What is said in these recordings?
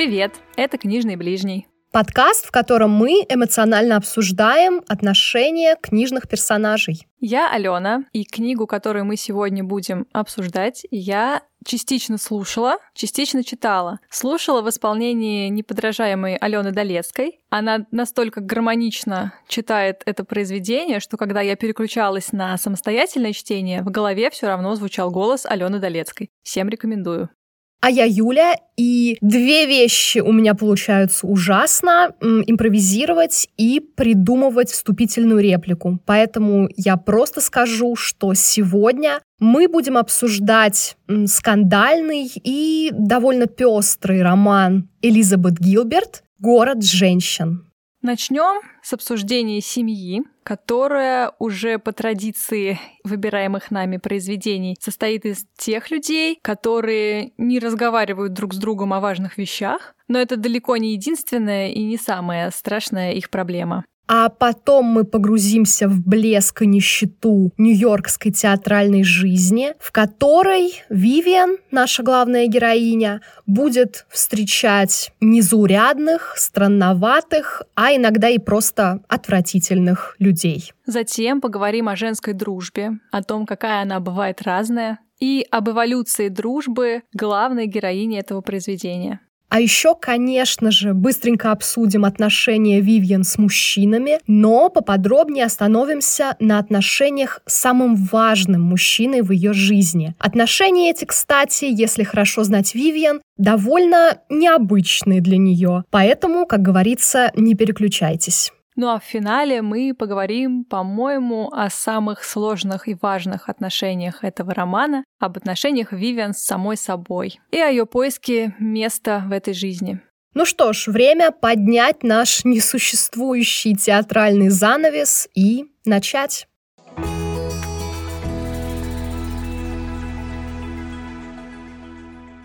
Привет, это «Книжный ближний». Подкаст, в котором мы эмоционально обсуждаем отношения книжных персонажей. Я Алена, и книгу, которую мы сегодня будем обсуждать, я частично слушала, частично читала. Слушала в исполнении неподражаемой Алены Долецкой. Она настолько гармонично читает это произведение, что когда я переключалась на самостоятельное чтение, в голове все равно звучал голос Алены Долецкой. Всем рекомендую. А я Юля, и две вещи у меня получаются ужасно — импровизировать и придумывать вступительную реплику. Поэтому я просто скажу, что сегодня мы будем обсуждать скандальный и довольно пестрый роман Элизабет Гилберт «Город женщин». Начнем с обсуждения семьи, которая уже по традиции выбираемых нами произведений состоит из тех людей, которые не разговаривают друг с другом о важных вещах, но это далеко не единственная и не самая страшная их проблема а потом мы погрузимся в блеск и нищету нью-йоркской театральной жизни, в которой Вивиан, наша главная героиня, будет встречать незаурядных, странноватых, а иногда и просто отвратительных людей. Затем поговорим о женской дружбе, о том, какая она бывает разная, и об эволюции дружбы главной героини этого произведения. А еще, конечно же, быстренько обсудим отношения Вивьен с мужчинами, но поподробнее остановимся на отношениях с самым важным мужчиной в ее жизни. Отношения эти, кстати, если хорошо знать Вивьен, довольно необычные для нее, поэтому, как говорится, не переключайтесь. Ну а в финале мы поговорим, по-моему, о самых сложных и важных отношениях этого романа, об отношениях Вивиан с самой собой и о ее поиске места в этой жизни. Ну что ж, время поднять наш несуществующий театральный занавес и начать.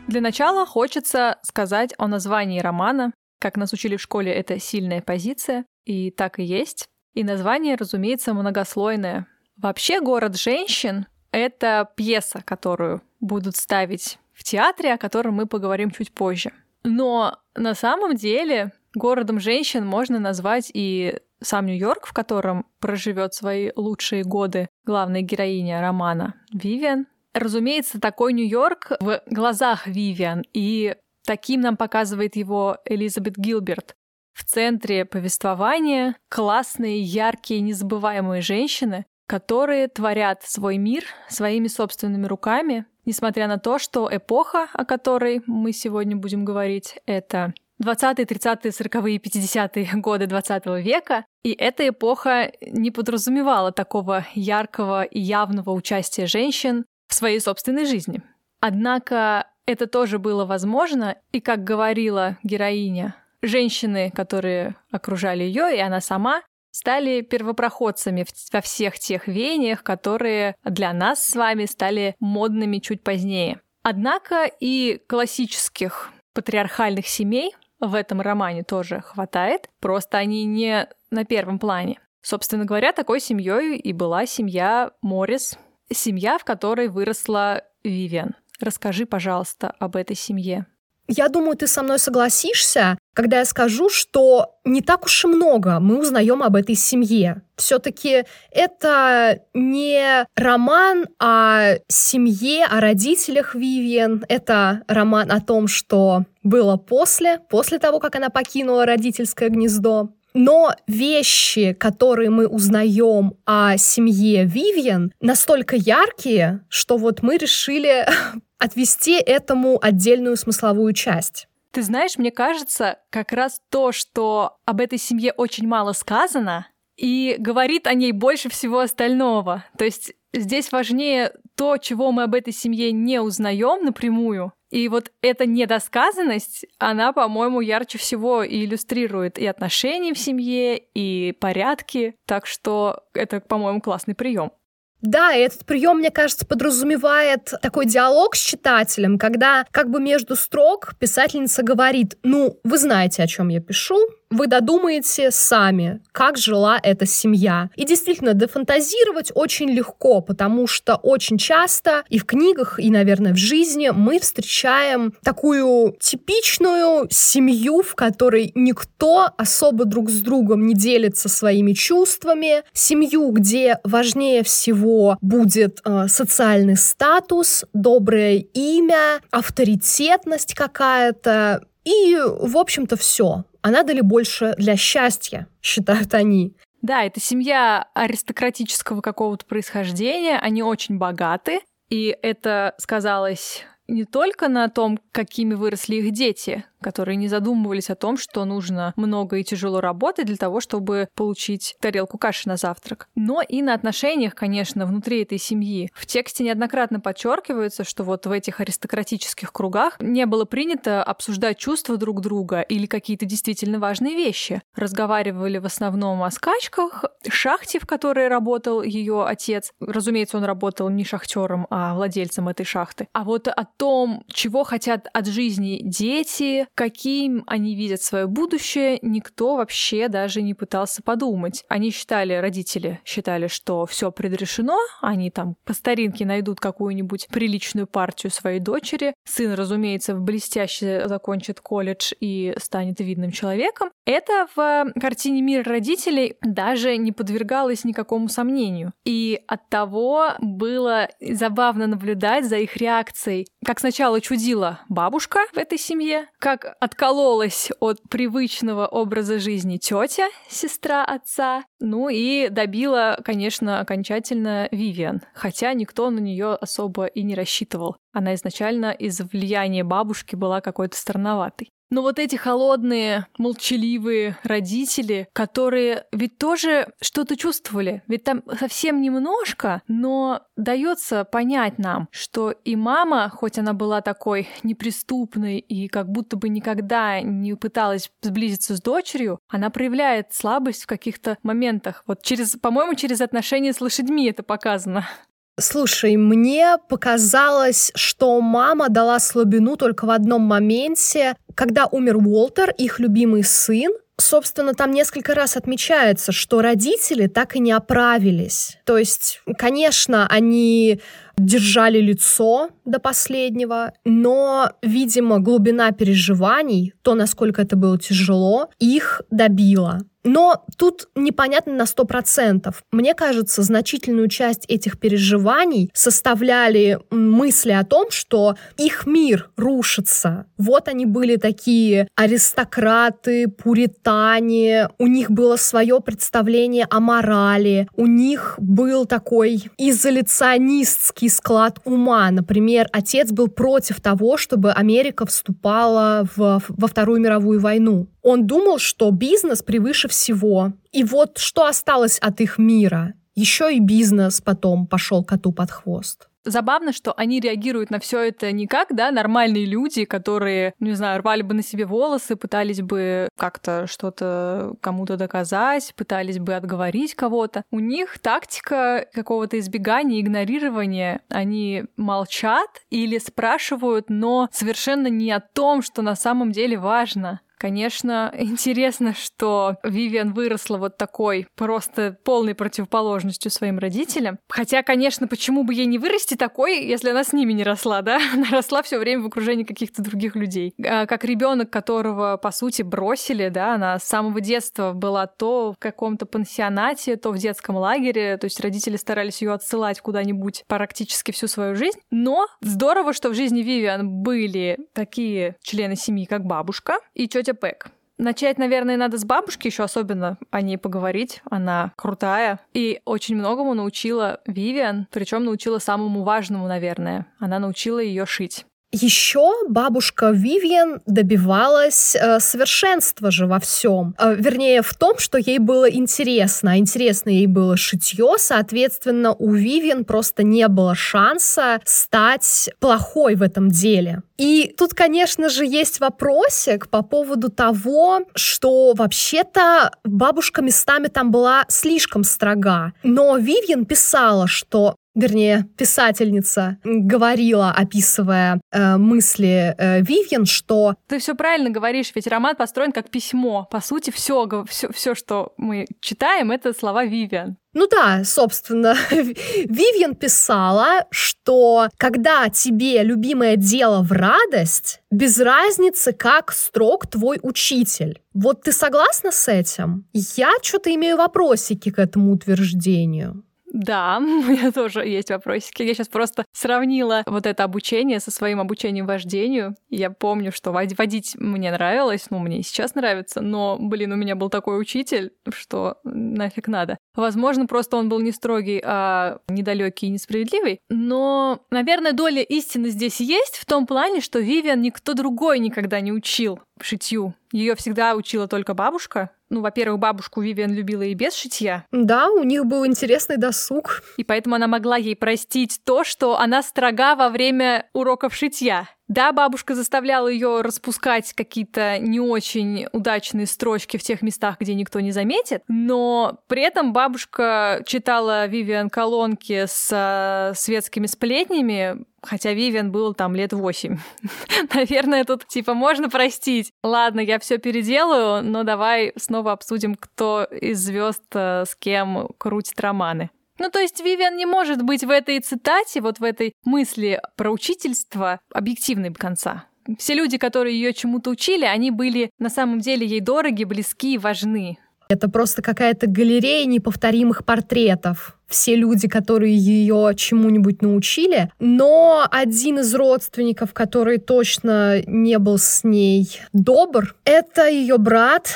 Для начала хочется сказать о названии романа. Как нас учили в школе, это сильная позиция. И так и есть. И название, разумеется, многослойное. Вообще «Город женщин» — это пьеса, которую будут ставить в театре, о котором мы поговорим чуть позже. Но на самом деле городом женщин можно назвать и сам Нью-Йорк, в котором проживет свои лучшие годы главная героиня романа Вивиан. Разумеется, такой Нью-Йорк в глазах Вивиан, и таким нам показывает его Элизабет Гилберт. В центре повествования классные, яркие, незабываемые женщины, которые творят свой мир своими собственными руками, несмотря на то, что эпоха, о которой мы сегодня будем говорить, это 20-е, 30-е, 40-е, 50-е годы 20 века, и эта эпоха не подразумевала такого яркого и явного участия женщин в своей собственной жизни. Однако это тоже было возможно, и, как говорила героиня женщины, которые окружали ее, и она сама, стали первопроходцами во всех тех веяниях, которые для нас с вами стали модными чуть позднее. Однако и классических патриархальных семей в этом романе тоже хватает, просто они не на первом плане. Собственно говоря, такой семьей и была семья Моррис, семья, в которой выросла Вивиан. Расскажи, пожалуйста, об этой семье. Я думаю, ты со мной согласишься, когда я скажу, что не так уж и много мы узнаем об этой семье. Все-таки это не роман о семье, о родителях Вивиан. Это роман о том, что было после, после того, как она покинула родительское гнездо. Но вещи, которые мы узнаем о семье Вивиан, настолько яркие, что вот мы решили отвести этому отдельную смысловую часть. Ты знаешь, мне кажется, как раз то, что об этой семье очень мало сказано, и говорит о ней больше всего остального. То есть здесь важнее то, чего мы об этой семье не узнаем напрямую. И вот эта недосказанность, она, по-моему, ярче всего иллюстрирует и отношения в семье, и порядки. Так что это, по-моему, классный прием. Да, и этот прием, мне кажется, подразумевает такой диалог с читателем, когда как бы между строк писательница говорит, ну, вы знаете, о чем я пишу, вы додумаете сами, как жила эта семья. И действительно, дефантазировать очень легко, потому что очень часто и в книгах, и, наверное, в жизни мы встречаем такую типичную семью, в которой никто особо друг с другом не делится своими чувствами, семью, где важнее всего будет э, социальный статус, доброе имя, авторитетность какая-то, и, в общем-то, все. А надо ли больше для счастья, считают они. Да, это семья аристократического какого-то происхождения, они очень богаты, и это сказалось не только на том, какими выросли их дети, которые не задумывались о том, что нужно много и тяжело работать для того, чтобы получить тарелку каши на завтрак, но и на отношениях, конечно, внутри этой семьи. В тексте неоднократно подчеркивается, что вот в этих аристократических кругах не было принято обсуждать чувства друг друга или какие-то действительно важные вещи. Разговаривали в основном о скачках, шахте, в которой работал ее отец. Разумеется, он работал не шахтером, а владельцем этой шахты. А вот о том, чего хотят от жизни дети, каким они видят свое будущее, никто вообще даже не пытался подумать. Они считали, родители считали, что все предрешено, они там по старинке найдут какую-нибудь приличную партию своей дочери. Сын, разумеется, блестяще закончит колледж и станет видным человеком. Это в картине «Мир родителей» даже не подвергалось никакому сомнению. И от того было забавно наблюдать за их реакцией. Как сначала чудила бабушка в этой семье, как откололась от привычного образа жизни тетя, сестра отца, ну и добила, конечно, окончательно Вивиан, хотя никто на нее особо и не рассчитывал. Она изначально из влияния бабушки была какой-то странноватой. Но вот эти холодные, молчаливые родители, которые ведь тоже что-то чувствовали, ведь там совсем немножко, но дается понять нам, что и мама, хоть она была такой неприступной и как будто бы никогда не пыталась сблизиться с дочерью, она проявляет слабость в каких-то моментах. Вот через, по-моему, через отношения с лошадьми это показано. Слушай, мне показалось, что мама дала слабину только в одном моменте, когда умер Уолтер, их любимый сын, Собственно, там несколько раз отмечается, что родители так и не оправились. То есть, конечно, они держали лицо до последнего, но, видимо, глубина переживаний, то, насколько это было тяжело, их добила. Но тут непонятно на сто процентов. Мне кажется, значительную часть этих переживаний составляли мысли о том, что их мир рушится. Вот они были такие аристократы, пуритане, у них было свое представление о морали, у них был такой изоляционистский склад ума. Например, отец был против того, чтобы Америка вступала в, во Вторую мировую войну. Он думал, что бизнес превыше всего. И вот что осталось от их мира? Еще и бизнес потом пошел коту под хвост забавно, что они реагируют на все это не как, да, нормальные люди, которые, не знаю, рвали бы на себе волосы, пытались бы как-то что-то кому-то доказать, пытались бы отговорить кого-то. У них тактика какого-то избегания, игнорирования. Они молчат или спрашивают, но совершенно не о том, что на самом деле важно. Конечно, интересно, что Вивиан выросла вот такой, просто полной противоположностью своим родителям. Хотя, конечно, почему бы ей не вырасти такой, если она с ними не росла, да? Она росла все время в окружении каких-то других людей. А как ребенок, которого, по сути, бросили, да, она с самого детства была то в каком-то пансионате, то в детском лагере, то есть родители старались ее отсылать куда-нибудь практически всю свою жизнь. Но здорово, что в жизни Вивиан были такие члены семьи, как бабушка и тетя Пэк. Начать, наверное, надо с бабушки еще особенно о ней поговорить. Она крутая и очень многому научила Вивиан, причем научила самому важному, наверное. Она научила ее шить. Еще бабушка Вивьен добивалась э, совершенства же во всем. Э, вернее, в том, что ей было интересно. А интересно ей было шитье, соответственно, у Вивьен просто не было шанса стать плохой в этом деле. И тут, конечно же, есть вопросик по поводу того, что вообще-то бабушка местами там была слишком строга. Но Вивьен писала, что вернее, писательница говорила, описывая э, мысли э, Вивьен, что... Ты все правильно говоришь, ведь роман построен как письмо. По сути, все, все, все, что мы читаем, это слова Вивиан. Ну да, собственно, Вивьен писала, что когда тебе любимое дело в радость, без разницы, как строг твой учитель. Вот ты согласна с этим? Я что-то имею вопросики к этому утверждению. Да, у меня тоже есть вопросики. Я сейчас просто сравнила вот это обучение со своим обучением вождению. Я помню, что водить мне нравилось, ну, мне и сейчас нравится, но, блин, у меня был такой учитель, что нафиг надо. Возможно, просто он был не строгий, а недалекий и несправедливый. Но, наверное, доля истины здесь есть в том плане, что Вивиан никто другой никогда не учил шитью. Ее всегда учила только бабушка. Ну, во-первых, бабушку Вивиан любила и без шитья. Да, у них был интересный досуг. И поэтому она могла ей простить то, что она строга во время уроков шитья. Да, бабушка заставляла ее распускать какие-то не очень удачные строчки в тех местах, где никто не заметит, но при этом бабушка читала Вивиан колонки с э, светскими сплетнями, хотя Вивиан был там лет восемь. Наверное, тут типа можно простить. Ладно, я все переделаю, но давай снова обсудим, кто из звезд э, с кем крутит романы. Ну, то есть Вивиан не может быть в этой цитате, вот в этой мысли про учительство объективной конца. Все люди, которые ее чему-то учили, они были на самом деле ей дороги, близки и важны. Это просто какая-то галерея неповторимых портретов. Все люди, которые ее чему-нибудь научили. Но один из родственников, который точно не был с ней добр, это ее брат,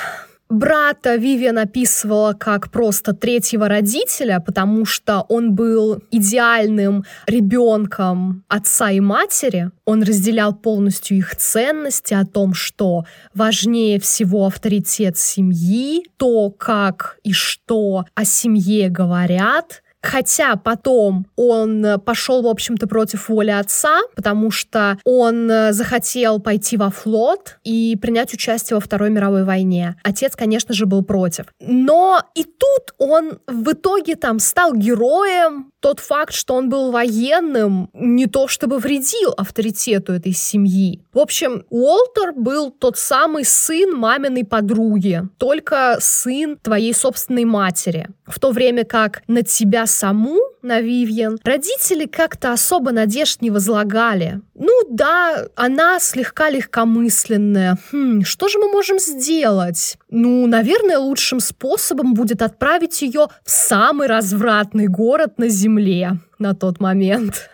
Брата Вивиан описывала как просто третьего родителя, потому что он был идеальным ребенком отца и матери. Он разделял полностью их ценности о том, что важнее всего авторитет семьи, то, как и что о семье говорят — Хотя потом он э, пошел, в общем-то, против воли отца, потому что он э, захотел пойти во флот и принять участие во Второй мировой войне. Отец, конечно же, был против. Но и тут он в итоге там стал героем. Тот факт, что он был военным, не то чтобы вредил авторитету этой семьи. В общем, Уолтер был тот самый сын маминой подруги, только сын твоей собственной матери. В то время как на тебя саму, на Вивьен, родители как-то особо надежд не возлагали. Ну да, она слегка легкомысленная. Хм, что же мы можем сделать? Ну, наверное, лучшим способом будет отправить ее в самый развратный город на Земле на тот момент.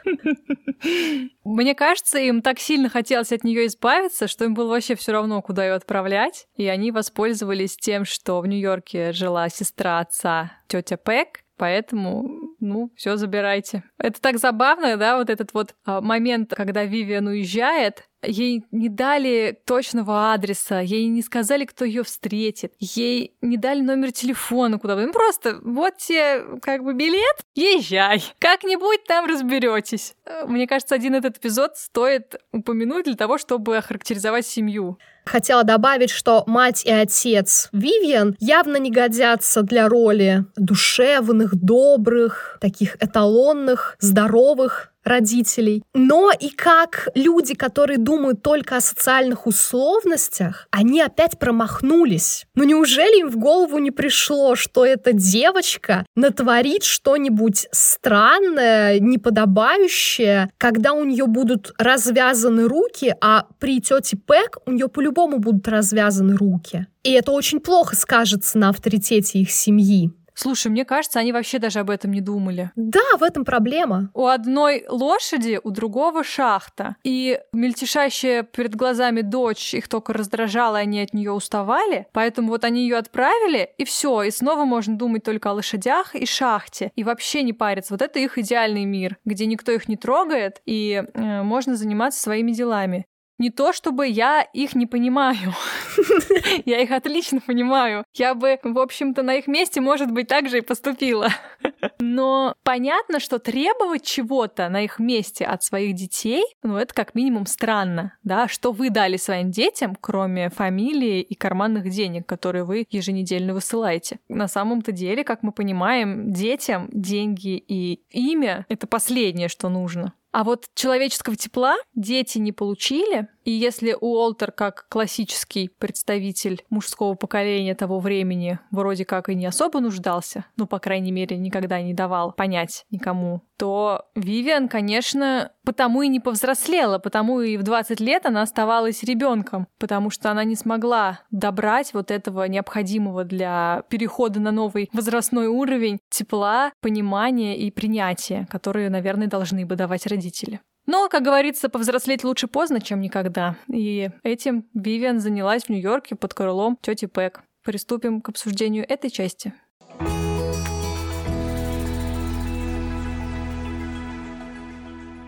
Мне кажется, им так сильно хотелось от нее избавиться, что им было вообще все равно, куда ее отправлять. И они воспользовались тем, что в Нью-Йорке жила сестра отца, тетя Пэк, Поэтому, ну, все забирайте. Это так забавно, да, вот этот вот а, момент, когда Вивиан уезжает, ей не дали точного адреса, ей не сказали, кто ее встретит, ей не дали номер телефона, куда вы. Ну просто вот тебе как бы билет, езжай. Как-нибудь там разберетесь. Мне кажется, один этот эпизод стоит упомянуть для того, чтобы охарактеризовать семью. Хотела добавить, что мать и отец Вивиан явно не годятся для роли душевных, добрых, таких эталонных, здоровых родителей, но и как люди, которые думают только о социальных условностях, они опять промахнулись. Ну неужели им в голову не пришло, что эта девочка натворит что-нибудь странное, неподобающее, когда у нее будут развязаны руки, а при тете Пэк у нее по-любому будут развязаны руки. И это очень плохо скажется на авторитете их семьи. Слушай, мне кажется, они вообще даже об этом не думали. Да, в этом проблема. У одной лошади, у другого шахта. И мельтешащая перед глазами дочь их только раздражала, и они от нее уставали. Поэтому вот они ее отправили, и все. И снова можно думать только о лошадях и шахте. И вообще не париться. Вот это их идеальный мир, где никто их не трогает, и э, можно заниматься своими делами. Не то, чтобы я их не понимаю. Я их отлично понимаю. Я бы, в общем-то, на их месте, может быть, так же и поступила. Но понятно, что требовать чего-то на их месте от своих детей, ну, это как минимум странно, да, что вы дали своим детям, кроме фамилии и карманных денег, которые вы еженедельно высылаете. На самом-то деле, как мы понимаем, детям деньги и имя — это последнее, что нужно. А вот человеческого тепла дети не получили, и если Уолтер, как классический представитель мужского поколения того времени, вроде как и не особо нуждался, ну, по крайней мере, никогда не давал понять никому, то Вивиан, конечно, потому и не повзрослела, потому и в 20 лет она оставалась ребенком, потому что она не смогла добрать вот этого необходимого для перехода на новый возрастной уровень тепла, понимания и принятия, которые, наверное, должны бы давать родители. Но, как говорится, повзрослеть лучше поздно, чем никогда. И этим Вивиан занялась в Нью-Йорке под крылом тети Пэк. Приступим к обсуждению этой части.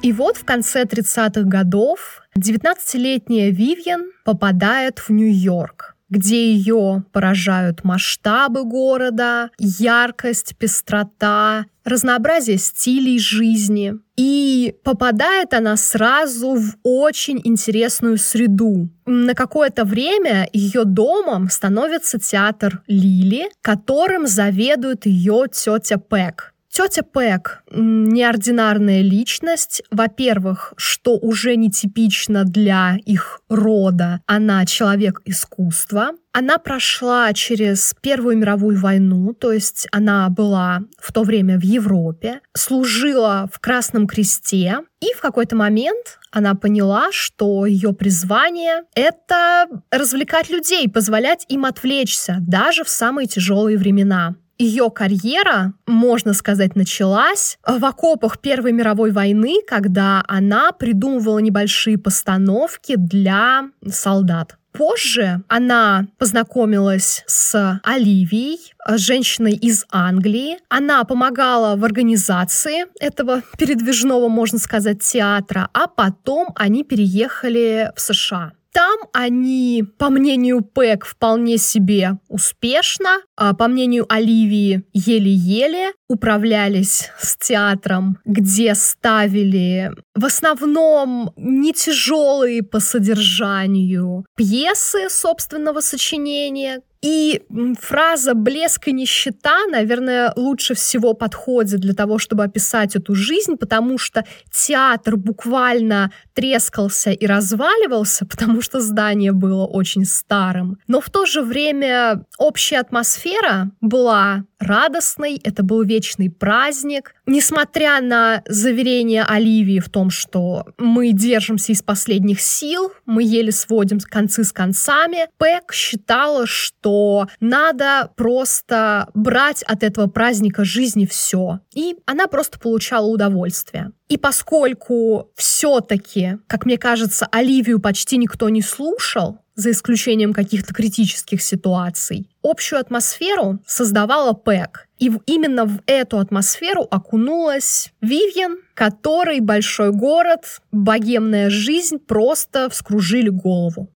И вот в конце 30-х годов 19-летняя Вивьен попадает в Нью-Йорк где ее поражают масштабы города, яркость, пестрота, разнообразие стилей жизни. И попадает она сразу в очень интересную среду. На какое-то время ее домом становится театр Лили, которым заведует ее тетя Пэк. Тетя Пэк — неординарная личность. Во-первых, что уже нетипично для их рода, она человек искусства. Она прошла через Первую мировую войну, то есть она была в то время в Европе, служила в Красном Кресте, и в какой-то момент она поняла, что ее призвание — это развлекать людей, позволять им отвлечься, даже в самые тяжелые времена ее карьера, можно сказать, началась в окопах Первой мировой войны, когда она придумывала небольшие постановки для солдат. Позже она познакомилась с Оливией, женщиной из Англии. Она помогала в организации этого передвижного, можно сказать, театра, а потом они переехали в США. Там они, по мнению Пэк, вполне себе успешно, а по мнению Оливии, еле-еле управлялись с театром, где ставили в основном не тяжелые по содержанию пьесы собственного сочинения, и фраза «блеск и нищета», наверное, лучше всего подходит для того, чтобы описать эту жизнь, потому что театр буквально трескался и разваливался, потому что здание было очень старым. Но в то же время общая атмосфера была радостной, это был вечный праздник. Несмотря на заверение Оливии в том, что мы держимся из последних сил, мы еле сводим концы с концами, Пэк считала, что надо просто брать от этого праздника жизни все. И она просто получала удовольствие. И поскольку все-таки, как мне кажется, Оливию почти никто не слушал, за исключением каких-то критических ситуаций, общую атмосферу создавала Пэк. И именно в эту атмосферу окунулась Вивьен, которой большой город, богемная жизнь просто вскружили голову.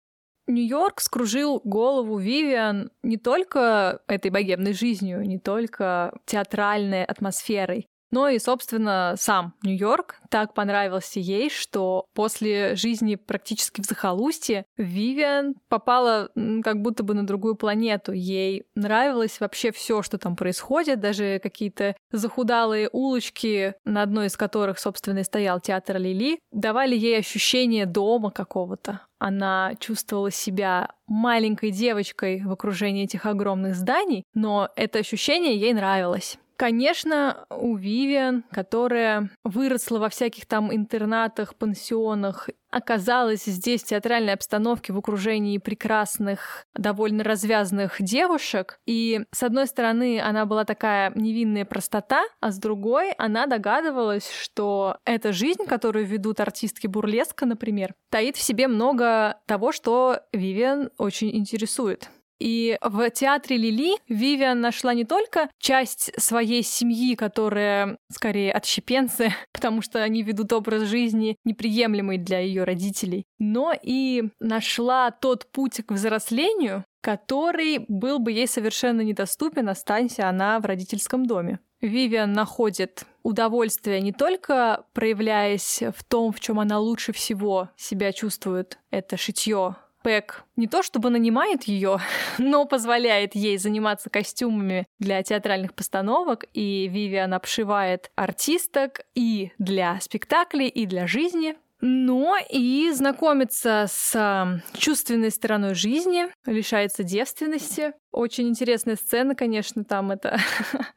Нью-Йорк скружил голову Вивиан не только этой богемной жизнью, не только театральной атмосферой, но и, собственно, сам Нью-Йорк так понравился ей, что после жизни практически в захолустье Вивиан попала как будто бы на другую планету. Ей нравилось вообще все, что там происходит, даже какие-то захудалые улочки, на одной из которых, собственно, и стоял театр Лили, давали ей ощущение дома какого-то. Она чувствовала себя маленькой девочкой в окружении этих огромных зданий, но это ощущение ей нравилось. Конечно, у Вивиан, которая выросла во всяких там интернатах, пансионах, оказалась здесь в театральной обстановке в окружении прекрасных, довольно развязных девушек. И, с одной стороны, она была такая невинная простота, а с другой она догадывалась, что эта жизнь, которую ведут артистки бурлеска, например, таит в себе много того, что Вивиан очень интересует. И в театре Лили Вивиан нашла не только часть своей семьи, которая скорее отщепенцы, потому что они ведут образ жизни неприемлемый для ее родителей, но и нашла тот путь к взрослению, который был бы ей совершенно недоступен, останься она в родительском доме. Вивиан находит удовольствие не только проявляясь в том, в чем она лучше всего себя чувствует, это шитье. Пэк не то чтобы нанимает ее, но позволяет ей заниматься костюмами для театральных постановок, и Вивиан обшивает артисток и для спектаклей, и для жизни но и знакомится с чувственной стороной жизни, лишается девственности. Очень интересная сцена, конечно, там это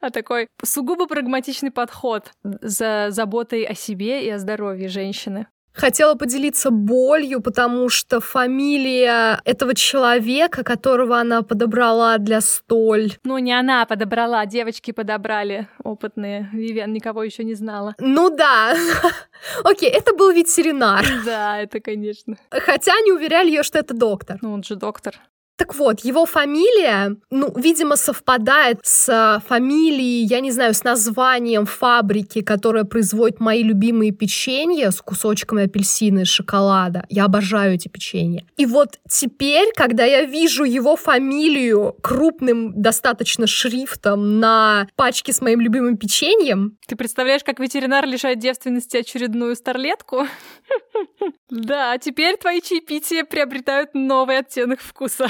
такой сугубо прагматичный подход за заботой о себе и о здоровье женщины. Хотела поделиться болью, потому что фамилия этого человека, которого она подобрала для столь... Ну, не она подобрала, девочки подобрали опытные. Вивиан никого еще не знала. Ну да. Окей, это был ветеринар. Да, это, конечно. Хотя они уверяли ее, что это доктор. Ну, он же доктор. Так вот, его фамилия, ну, видимо, совпадает с фамилией, я не знаю, с названием фабрики, которая производит мои любимые печенья с кусочками апельсина и шоколада. Я обожаю эти печенья. И вот теперь, когда я вижу его фамилию крупным достаточно шрифтом на пачке с моим любимым печеньем... Ты представляешь, как ветеринар лишает девственности очередную старлетку? Да, а теперь твои чаепития приобретают новый оттенок вкуса.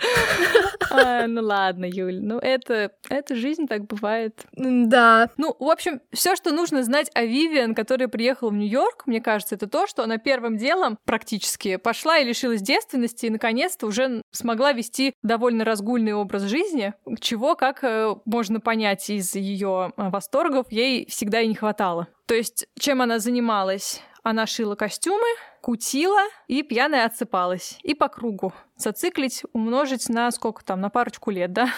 А, ну ладно, Юль, ну это, это жизнь, так бывает. Да. Ну, в общем, все, что нужно знать о Вивиан, которая приехала в Нью-Йорк, мне кажется, это то, что она первым делом практически пошла и лишилась девственности, и наконец-то уже смогла вести довольно разгульный образ жизни, чего, как э, можно понять из ее э, восторгов, ей всегда и не хватало. То есть, чем она занималась? Она шила костюмы, кутила и пьяная отсыпалась. И по кругу. Зациклить, умножить на сколько там, на парочку лет, да?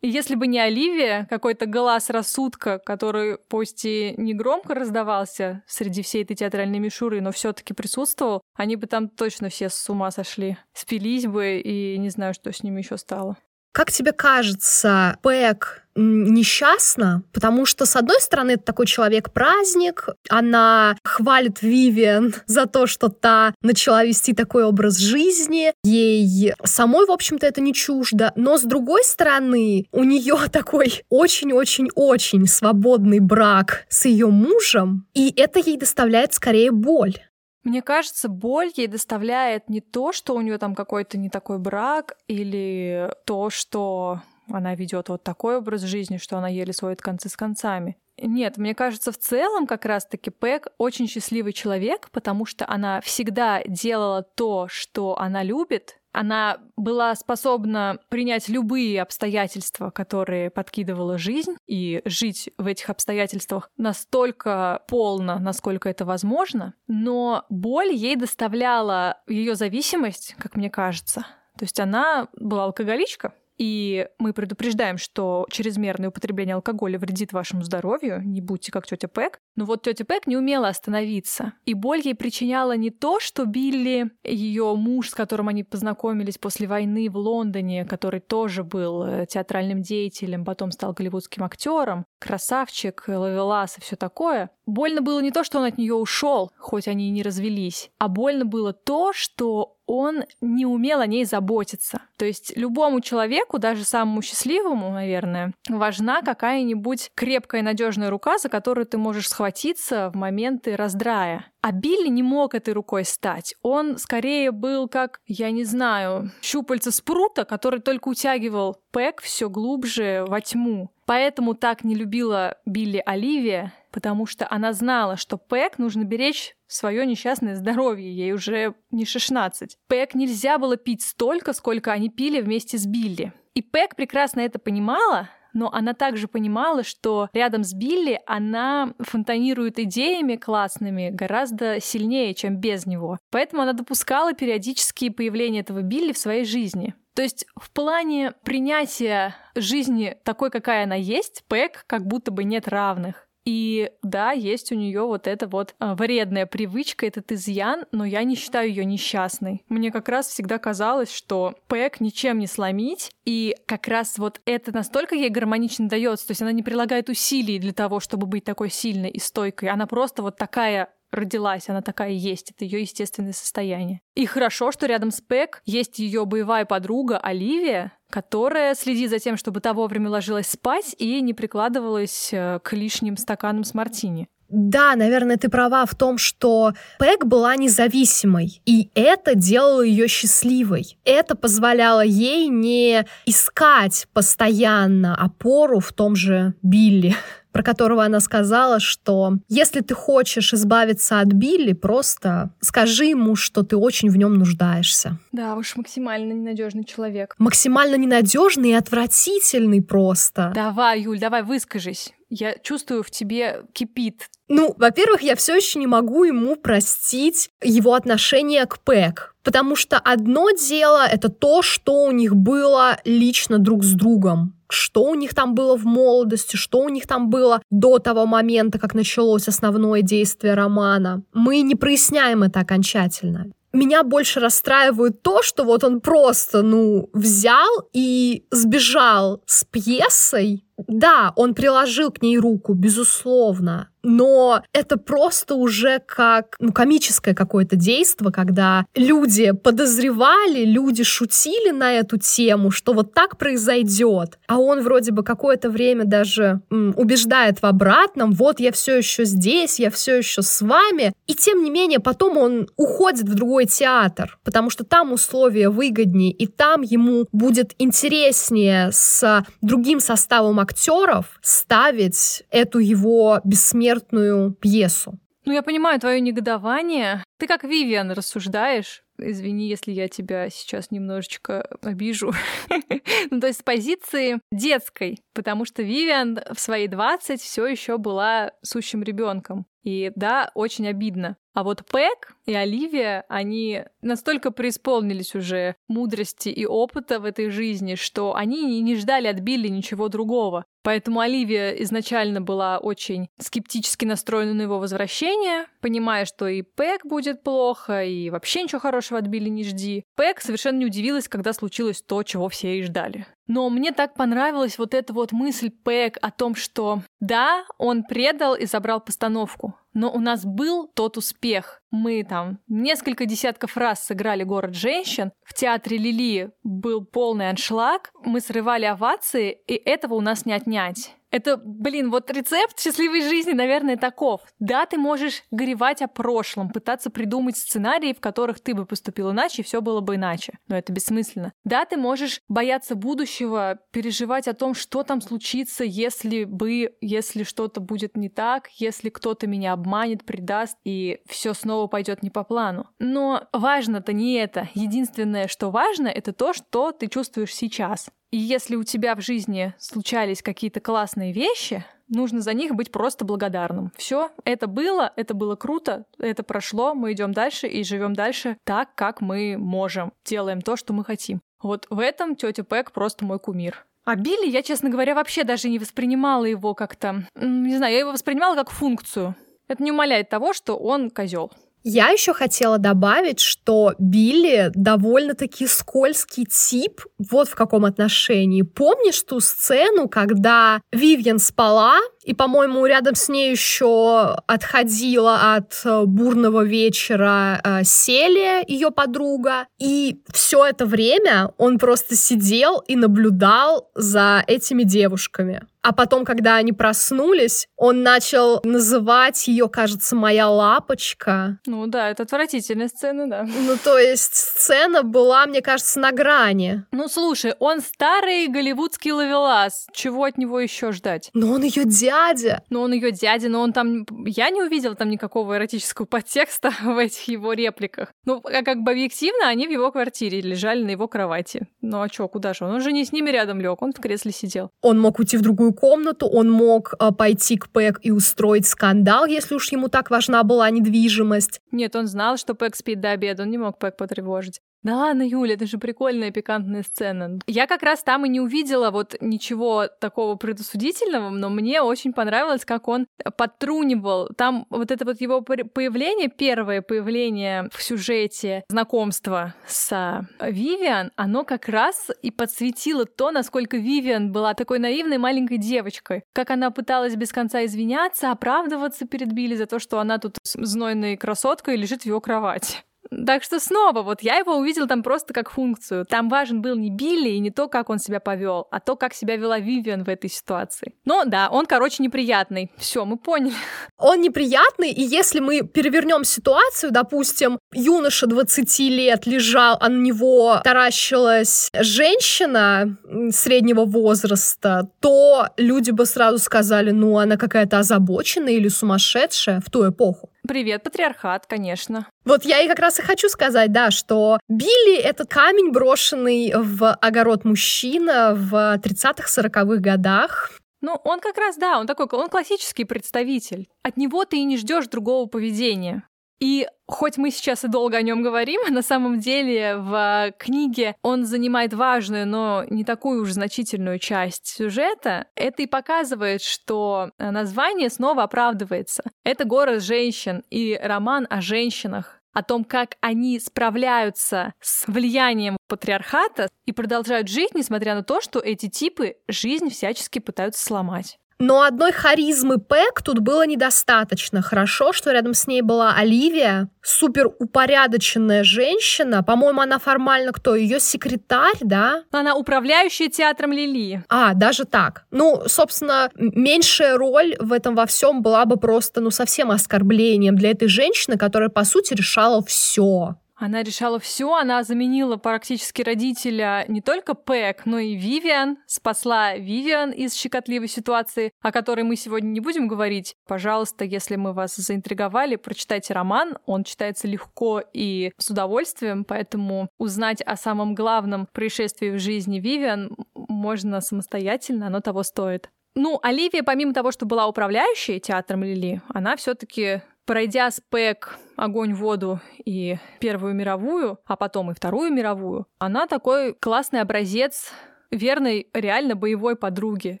И если бы не Оливия, какой-то глаз рассудка, который пусть и не громко раздавался среди всей этой театральной мишуры, но все таки присутствовал, они бы там точно все с ума сошли. Спились бы, и не знаю, что с ними еще стало. Как тебе кажется, Пэк несчастна, потому что, с одной стороны, это такой человек-праздник, она хвалит Вивиан за то, что та начала вести такой образ жизни, ей самой, в общем-то, это не чуждо, но, с другой стороны, у нее такой очень-очень-очень свободный брак с ее мужем, и это ей доставляет скорее боль. Мне кажется, боль ей доставляет не то, что у нее там какой-то не такой брак, или то, что она ведет вот такой образ жизни, что она еле сводит концы с концами. Нет, мне кажется, в целом как раз-таки Пэк очень счастливый человек, потому что она всегда делала то, что она любит, она была способна принять любые обстоятельства, которые подкидывала жизнь, и жить в этих обстоятельствах настолько полно, насколько это возможно. Но боль ей доставляла ее зависимость, как мне кажется. То есть она была алкоголичка, и мы предупреждаем, что чрезмерное употребление алкоголя вредит вашему здоровью, не будьте как тетя Пэк. Но вот тетя Пэк не умела остановиться. И боль ей причиняла не то, что Билли, ее муж, с которым они познакомились после войны в Лондоне, который тоже был э, театральным деятелем, потом стал голливудским актером, красавчик, ловелас и все такое. Больно было не то, что он от нее ушел, хоть они и не развелись, а больно было то, что он не умел о ней заботиться. То есть любому человеку, даже самому счастливому, наверное, важна какая-нибудь крепкая надежная рука, за которую ты можешь схватиться в моменты раздрая. А Билли не мог этой рукой стать. Он скорее был как, я не знаю, щупальца спрута, который только утягивал Пэк все глубже во тьму. Поэтому так не любила Билли Оливия, потому что она знала, что Пэк нужно беречь свое несчастное здоровье, ей уже не 16. Пэк нельзя было пить столько, сколько они пили вместе с Билли. И Пэк прекрасно это понимала, но она также понимала, что рядом с Билли она фонтанирует идеями классными гораздо сильнее, чем без него. Поэтому она допускала периодические появления этого Билли в своей жизни. То есть в плане принятия жизни такой, какая она есть, Пэк как будто бы нет равных. И да, есть у нее вот эта вот а, вредная привычка, этот изъян, но я не считаю ее несчастной. Мне как раз всегда казалось, что Пэк ничем не сломить, и как раз вот это настолько ей гармонично дается, то есть она не прилагает усилий для того, чтобы быть такой сильной и стойкой, она просто вот такая родилась, она такая есть, это ее естественное состояние. И хорошо, что рядом с Пэк есть ее боевая подруга Оливия, которая следит за тем, чтобы та вовремя ложилась спать и не прикладывалась э, к лишним стаканам с мартини. Да, наверное, ты права в том, что Пэк была независимой, и это делало ее счастливой. Это позволяло ей не искать постоянно опору в том же Билли про которого она сказала, что если ты хочешь избавиться от Билли, просто скажи ему, что ты очень в нем нуждаешься. Да, уж максимально ненадежный человек. Максимально ненадежный и отвратительный просто. Давай, Юль, давай выскажись. Я чувствую, в тебе кипит. Ну, во-первых, я все еще не могу ему простить его отношение к Пэк. Потому что одно дело — это то, что у них было лично друг с другом что у них там было в молодости, что у них там было до того момента, как началось основное действие романа. Мы не проясняем это окончательно меня больше расстраивает то, что вот он просто, ну, взял и сбежал с пьесой. Да, он приложил к ней руку, безусловно, но это просто уже как ну, комическое какое-то действие, когда люди подозревали, люди шутили на эту тему, что вот так произойдет, а он вроде бы какое-то время даже м, убеждает в обратном, вот я все еще здесь, я все еще с вами, и тем не менее потом он уходит в другой театр, потому что там условия выгоднее, и там ему будет интереснее с другим составом актеров ставить эту его бессмертную бессмертную пьесу. Ну, я понимаю твое негодование. Ты как Вивиан рассуждаешь. Извини, если я тебя сейчас немножечко обижу. ну, то есть с позиции детской, потому что Вивиан в свои 20 все еще была сущим ребенком. И да, очень обидно. А вот Пэк и Оливия, они настолько преисполнились уже мудрости и опыта в этой жизни, что они не ждали от Билли ничего другого. Поэтому Оливия изначально была очень скептически настроена на его возвращение, понимая, что и Пэк будет плохо, и вообще ничего хорошего от Билли не жди. Пэк совершенно не удивилась, когда случилось то, чего все и ждали. Но мне так понравилась вот эта вот мысль Пэк о том, что да, он предал и забрал постановку, но у нас был тот успех. Мы там несколько десятков раз сыграли «Город женщин», в театре Лили был полный аншлаг, мы срывали овации, и этого у нас не отнять. Это, блин, вот рецепт счастливой жизни, наверное, таков. Да, ты можешь горевать о прошлом, пытаться придумать сценарии, в которых ты бы поступил иначе, и все было бы иначе. Но это бессмысленно. Да, ты можешь бояться будущего, переживать о том, что там случится, если бы, если что-то будет не так, если кто-то меня обманет, предаст, и все снова пойдет не по плану. Но важно-то не это. Единственное, что важно, это то, что ты чувствуешь сейчас. И если у тебя в жизни случались какие-то классные вещи, нужно за них быть просто благодарным. Все, это было, это было круто, это прошло, мы идем дальше и живем дальше так, как мы можем. Делаем то, что мы хотим. Вот в этом тетя Пэк просто мой кумир. А Билли, я, честно говоря, вообще даже не воспринимала его как-то... Не знаю, я его воспринимала как функцию. Это не умаляет того, что он козел. Я еще хотела добавить, что Билли довольно-таки скользкий тип. Вот в каком отношении. Помнишь ту сцену, когда Вивьен спала, и, по-моему, рядом с ней еще отходила от э, бурного вечера э, Селия, ее подруга. И все это время он просто сидел и наблюдал за этими девушками. А потом, когда они проснулись, он начал называть ее, кажется, моя лапочка. Ну да, это отвратительная сцена, да. Ну то есть сцена была, мне кажется, на грани. Ну слушай, он старый голливудский ловелас. Чего от него еще ждать? Но он ее дядя. Ну он ее дядя, но он там... Я не увидела там никакого эротического подтекста в этих его репликах. Ну, а как бы объективно, они в его квартире лежали на его кровати. Ну а чё, куда же он? Он же не с ними рядом лег, он в кресле сидел. Он мог уйти в другую комнату, он мог э, пойти к Пэк и устроить скандал, если уж ему так важна была недвижимость. Нет, он знал, что Пэк спит до обеда, он не мог Пэк потревожить. Да ладно, Юля, это же прикольная пикантная сцена. Я как раз там и не увидела вот ничего такого предосудительного, но мне очень понравилось, как он подтрунивал. Там вот это вот его появление, первое появление в сюжете знакомства с Вивиан, оно как раз и подсветило то, насколько Вивиан была такой наивной маленькой девочкой. Как она пыталась без конца извиняться, оправдываться перед Билли за то, что она тут знойной красоткой лежит в его кровати. Так что снова, вот я его увидел там просто как функцию. Там важен был не Билли и не то, как он себя повел, а то, как себя вела Вивиан в этой ситуации. Но да, он, короче, неприятный. Все, мы поняли. Он неприятный, и если мы перевернем ситуацию, допустим, юноша 20 лет лежал, а на него таращилась женщина среднего возраста, то люди бы сразу сказали, ну, она какая-то озабоченная или сумасшедшая в ту эпоху. Привет, патриархат, конечно. Вот я и как раз и хочу сказать, да, что Билли — это камень, брошенный в огород мужчина в 30-40-х годах. Ну, он как раз, да, он такой, он классический представитель. От него ты и не ждешь другого поведения. И хоть мы сейчас и долго о нем говорим, на самом деле в книге он занимает важную, но не такую уж значительную часть сюжета. Это и показывает, что название снова оправдывается. Это город женщин и роман о женщинах о том, как они справляются с влиянием патриархата и продолжают жить, несмотря на то, что эти типы жизнь всячески пытаются сломать. Но одной харизмы Пэк тут было недостаточно. Хорошо, что рядом с ней была Оливия, супер упорядоченная женщина. По-моему, она формально кто? Ее секретарь, да? Она управляющая театром Лили. А, даже так. Ну, собственно, меньшая роль в этом во всем была бы просто, ну, совсем оскорблением для этой женщины, которая, по сути, решала все. Она решала все, она заменила практически родителя не только Пэк, но и Вивиан, спасла Вивиан из щекотливой ситуации, о которой мы сегодня не будем говорить. Пожалуйста, если мы вас заинтриговали, прочитайте роман, он читается легко и с удовольствием, поэтому узнать о самом главном происшествии в жизни Вивиан можно самостоятельно, оно того стоит. Ну, Оливия, помимо того, что была управляющей театром Лили, она все-таки Пройдя спек «Огонь, воду» и Первую мировую, а потом и Вторую мировую, она такой классный образец верной, реально боевой подруги.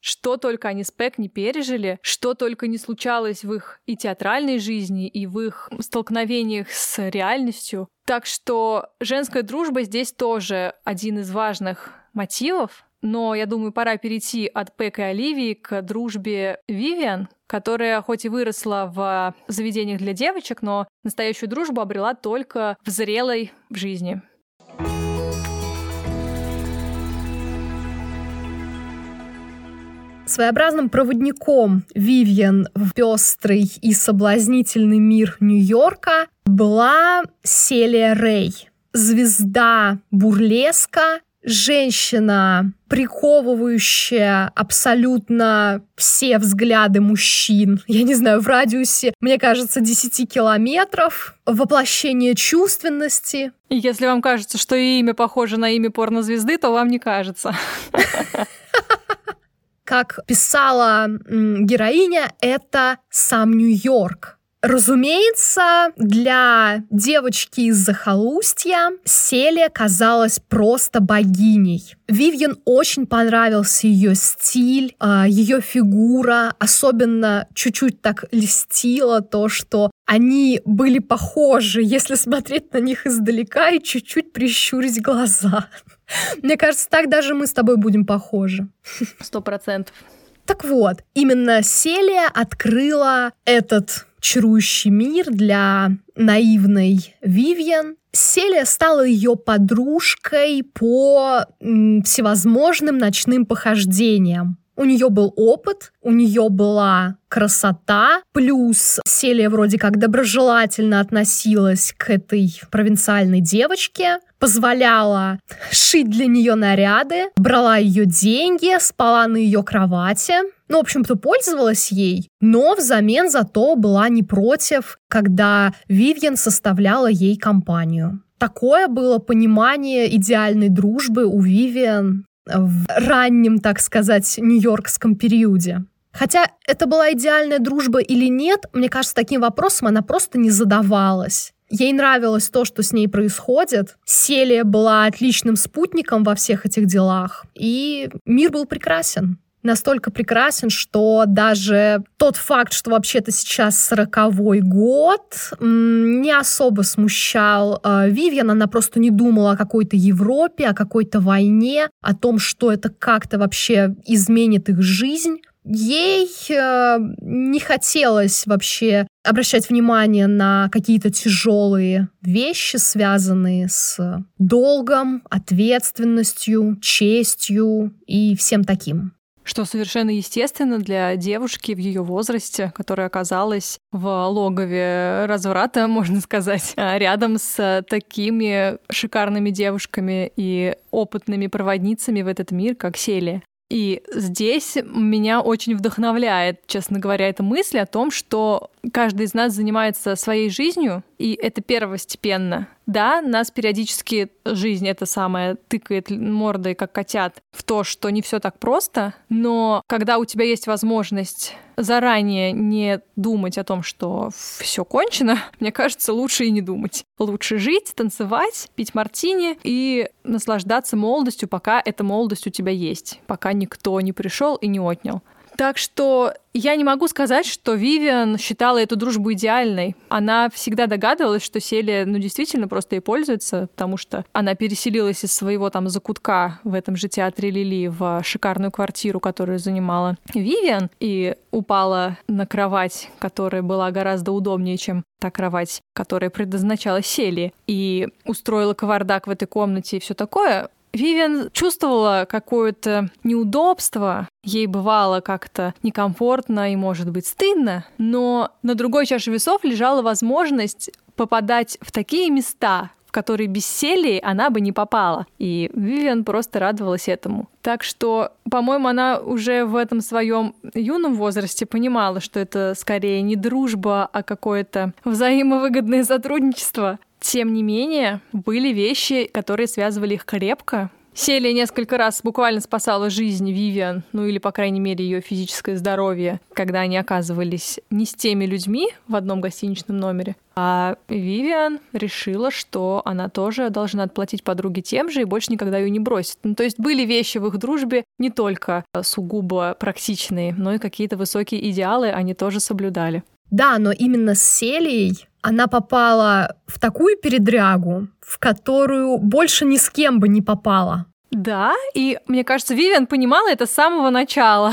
Что только они с Пэк не пережили, что только не случалось в их и театральной жизни, и в их столкновениях с реальностью. Так что женская дружба здесь тоже один из важных мотивов, но я думаю, пора перейти от Пэк и Оливии к дружбе Вивиан, которая хоть и выросла в заведениях для девочек, но настоящую дружбу обрела только в зрелой жизни. Своеобразным проводником Вивьен в пестрый и соблазнительный мир Нью-Йорка была Селия Рэй, звезда бурлеска, женщина, приковывающая абсолютно все взгляды мужчин, я не знаю, в радиусе, мне кажется, 10 километров, воплощение чувственности. И если вам кажется, что имя похоже на имя порнозвезды, то вам не кажется. Как писала героиня, это сам Нью-Йорк Разумеется, для девочки из захолустья Селия казалась просто богиней. Вивьен очень понравился ее стиль, а, ее фигура, особенно чуть-чуть так льстило то, что они были похожи, если смотреть на них издалека и чуть-чуть прищурить глаза. Мне кажется, так даже мы с тобой будем похожи. Сто процентов. Так вот, именно Селия открыла этот чарующий мир для наивной Вивьен. Селия стала ее подружкой по всевозможным ночным похождениям. У нее был опыт, у нее была красота, плюс Селия вроде как доброжелательно относилась к этой провинциальной девочке, позволяла шить для нее наряды, брала ее деньги, спала на ее кровати. Ну, в общем-то, пользовалась ей, но взамен зато была не против, когда Вивьен составляла ей компанию. Такое было понимание идеальной дружбы у Вивиан в раннем, так сказать, нью-йоркском периоде. Хотя это была идеальная дружба или нет, мне кажется, таким вопросом она просто не задавалась. Ей нравилось то, что с ней происходит. Селия была отличным спутником во всех этих делах, и мир был прекрасен настолько прекрасен, что даже тот факт, что вообще-то сейчас сороковой год, не особо смущал э, Вивьен. Она просто не думала о какой-то Европе, о какой-то войне, о том, что это как-то вообще изменит их жизнь. Ей э, не хотелось вообще обращать внимание на какие-то тяжелые вещи, связанные с долгом, ответственностью, честью и всем таким что совершенно естественно для девушки в ее возрасте, которая оказалась в логове разврата, можно сказать, а рядом с такими шикарными девушками и опытными проводницами в этот мир, как Селия. И здесь меня очень вдохновляет, честно говоря, эта мысль о том, что каждый из нас занимается своей жизнью, и это первостепенно. Да, нас периодически жизнь это самое тыкает мордой, как котят, в то, что не все так просто, но когда у тебя есть возможность заранее не думать о том, что все кончено, мне кажется, лучше и не думать. Лучше жить, танцевать, пить мартини и наслаждаться молодостью, пока эта молодость у тебя есть, пока никто не пришел и не отнял. Так что я не могу сказать, что Вивиан считала эту дружбу идеальной. Она всегда догадывалась, что Селия, ну, действительно просто ей пользуется, потому что она переселилась из своего там закутка в этом же театре Лили в шикарную квартиру, которую занимала Вивиан, и упала на кровать, которая была гораздо удобнее, чем та кровать, которая предназначалась Селии, и устроила кавардак в этой комнате и все такое, Вивиан чувствовала какое-то неудобство, ей бывало как-то некомфортно и, может быть, стыдно, но на другой чаше весов лежала возможность попадать в такие места, в которые без селии она бы не попала. И Вивиан просто радовалась этому. Так что, по-моему, она уже в этом своем юном возрасте понимала, что это скорее не дружба, а какое-то взаимовыгодное сотрудничество. Тем не менее, были вещи, которые связывали их крепко. Селия несколько раз буквально спасала жизнь Вивиан, ну или, по крайней мере, ее физическое здоровье, когда они оказывались не с теми людьми в одном гостиничном номере. А Вивиан решила, что она тоже должна отплатить подруге тем же и больше никогда ее не бросит. Ну, то есть были вещи в их дружбе не только сугубо практичные, но и какие-то высокие идеалы они тоже соблюдали. Да, но именно с Селией она попала в такую передрягу, в которую больше ни с кем бы не попала. Да, и мне кажется, Вивиан понимала это с самого начала.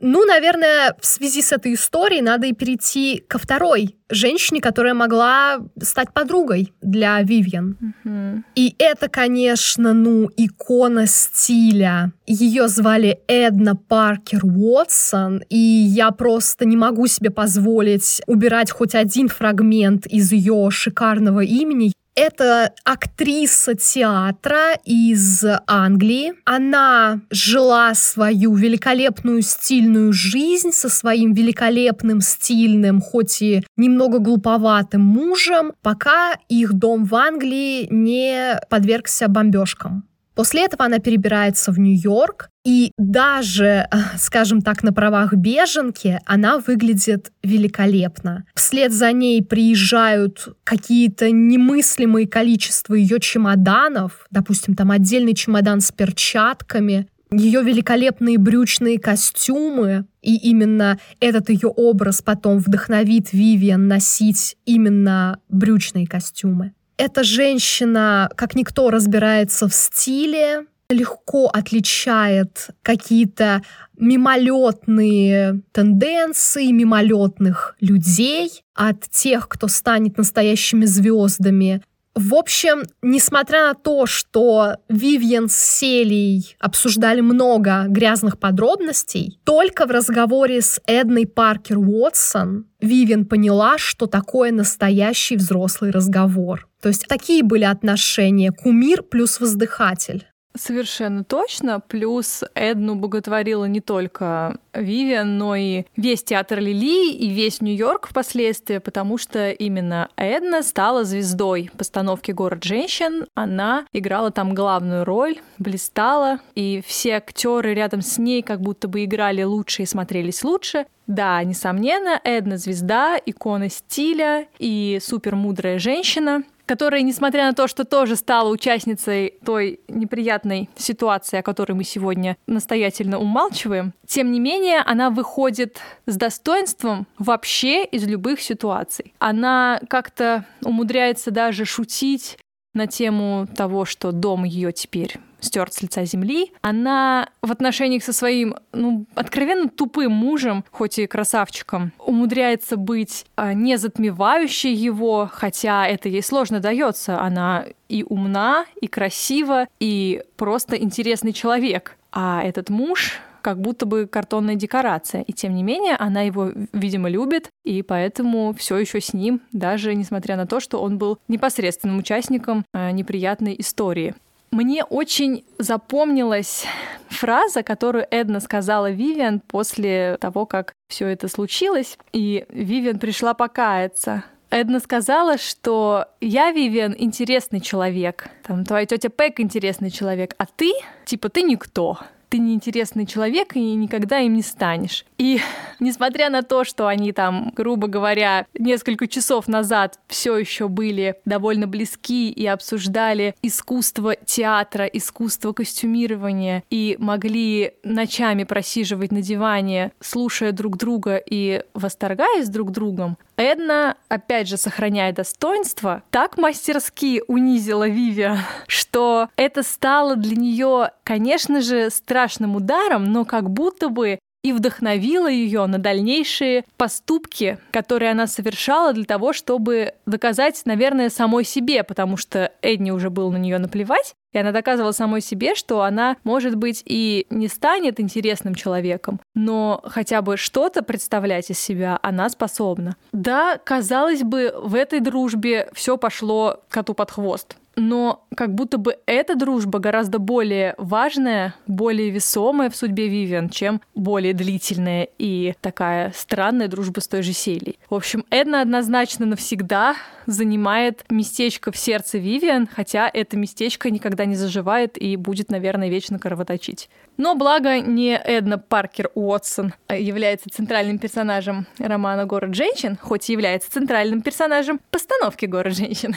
Ну, наверное, в связи с этой историей надо и перейти ко второй женщине, которая могла стать подругой для Вивьен. Mm-hmm. И это, конечно, ну, икона стиля. Ее звали Эдна Паркер Уотсон, и я просто не могу себе позволить убирать хоть один фрагмент из ее шикарного имени. Это актриса театра из Англии. Она жила свою великолепную стильную жизнь со своим великолепным стильным, хоть и немного глуповатым мужем, пока их дом в Англии не подвергся бомбежкам. После этого она перебирается в Нью-Йорк, и даже, скажем так, на правах беженки она выглядит великолепно. Вслед за ней приезжают какие-то немыслимые количества ее чемоданов, допустим, там отдельный чемодан с перчатками, ее великолепные брючные костюмы, и именно этот ее образ потом вдохновит Вивиан носить именно брючные костюмы. Эта женщина, как никто, разбирается в стиле, легко отличает какие-то мимолетные тенденции мимолетных людей от тех, кто станет настоящими звездами. В общем, несмотря на то, что Вивьен с Селией обсуждали много грязных подробностей, только в разговоре с Эдной Паркер Уотсон Вивьен поняла, что такое настоящий взрослый разговор. То есть такие были отношения кумир плюс воздыхатель. Совершенно точно. Плюс Эдну боготворила не только Вивиан, но и весь театр Лили и весь Нью-Йорк впоследствии, потому что именно Эдна стала звездой постановки «Город женщин». Она играла там главную роль, блистала, и все актеры рядом с ней как будто бы играли лучше и смотрелись лучше. Да, несомненно, Эдна звезда, икона стиля и супермудрая женщина — которая, несмотря на то, что тоже стала участницей той неприятной ситуации, о которой мы сегодня настоятельно умалчиваем, тем не менее она выходит с достоинством вообще из любых ситуаций. Она как-то умудряется даже шутить на тему того, что дом ее теперь стерт с лица земли. Она в отношениях со своим, ну, откровенно тупым мужем, хоть и красавчиком, умудряется быть а, не затмевающей его, хотя это ей сложно дается. Она и умна, и красива, и просто интересный человек. А этот муж как будто бы картонная декорация. И тем не менее, она его, видимо, любит, и поэтому все еще с ним, даже несмотря на то, что он был непосредственным участником э, неприятной истории. Мне очень запомнилась фраза, которую Эдна сказала Вивиан после того, как все это случилось, и Вивиан пришла покаяться. Эдна сказала, что я, Вивиан, интересный человек. Там твоя тетя Пэк интересный человек, а ты, типа, ты никто ты неинтересный человек и никогда им не станешь. И несмотря на то, что они там, грубо говоря, несколько часов назад все еще были довольно близки и обсуждали искусство театра, искусство костюмирования и могли ночами просиживать на диване, слушая друг друга и восторгаясь друг другом, Эдна, опять же, сохраняя достоинство, так мастерски унизила Вивиа, что это стало для нее, конечно же, страшным ударом, но как будто бы и вдохновила ее на дальнейшие поступки, которые она совершала для того, чтобы доказать, наверное, самой себе, потому что Эдни уже был на нее наплевать, и она доказывала самой себе, что она, может быть, и не станет интересным человеком, но хотя бы что-то представлять из себя она способна. Да, казалось бы, в этой дружбе все пошло коту под хвост но как будто бы эта дружба гораздо более важная, более весомая в судьбе Вивиан, чем более длительная и такая странная дружба с той же Селей. В общем, Эдна однозначно навсегда занимает местечко в сердце Вивиан, хотя это местечко никогда не заживает и будет, наверное, вечно кровоточить. Но благо не Эдна Паркер Уотсон является центральным персонажем романа «Город женщин», хоть и является центральным персонажем постановки «Город женщин».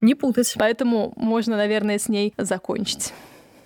Не путать. Поэтому можно, наверное, с ней закончить.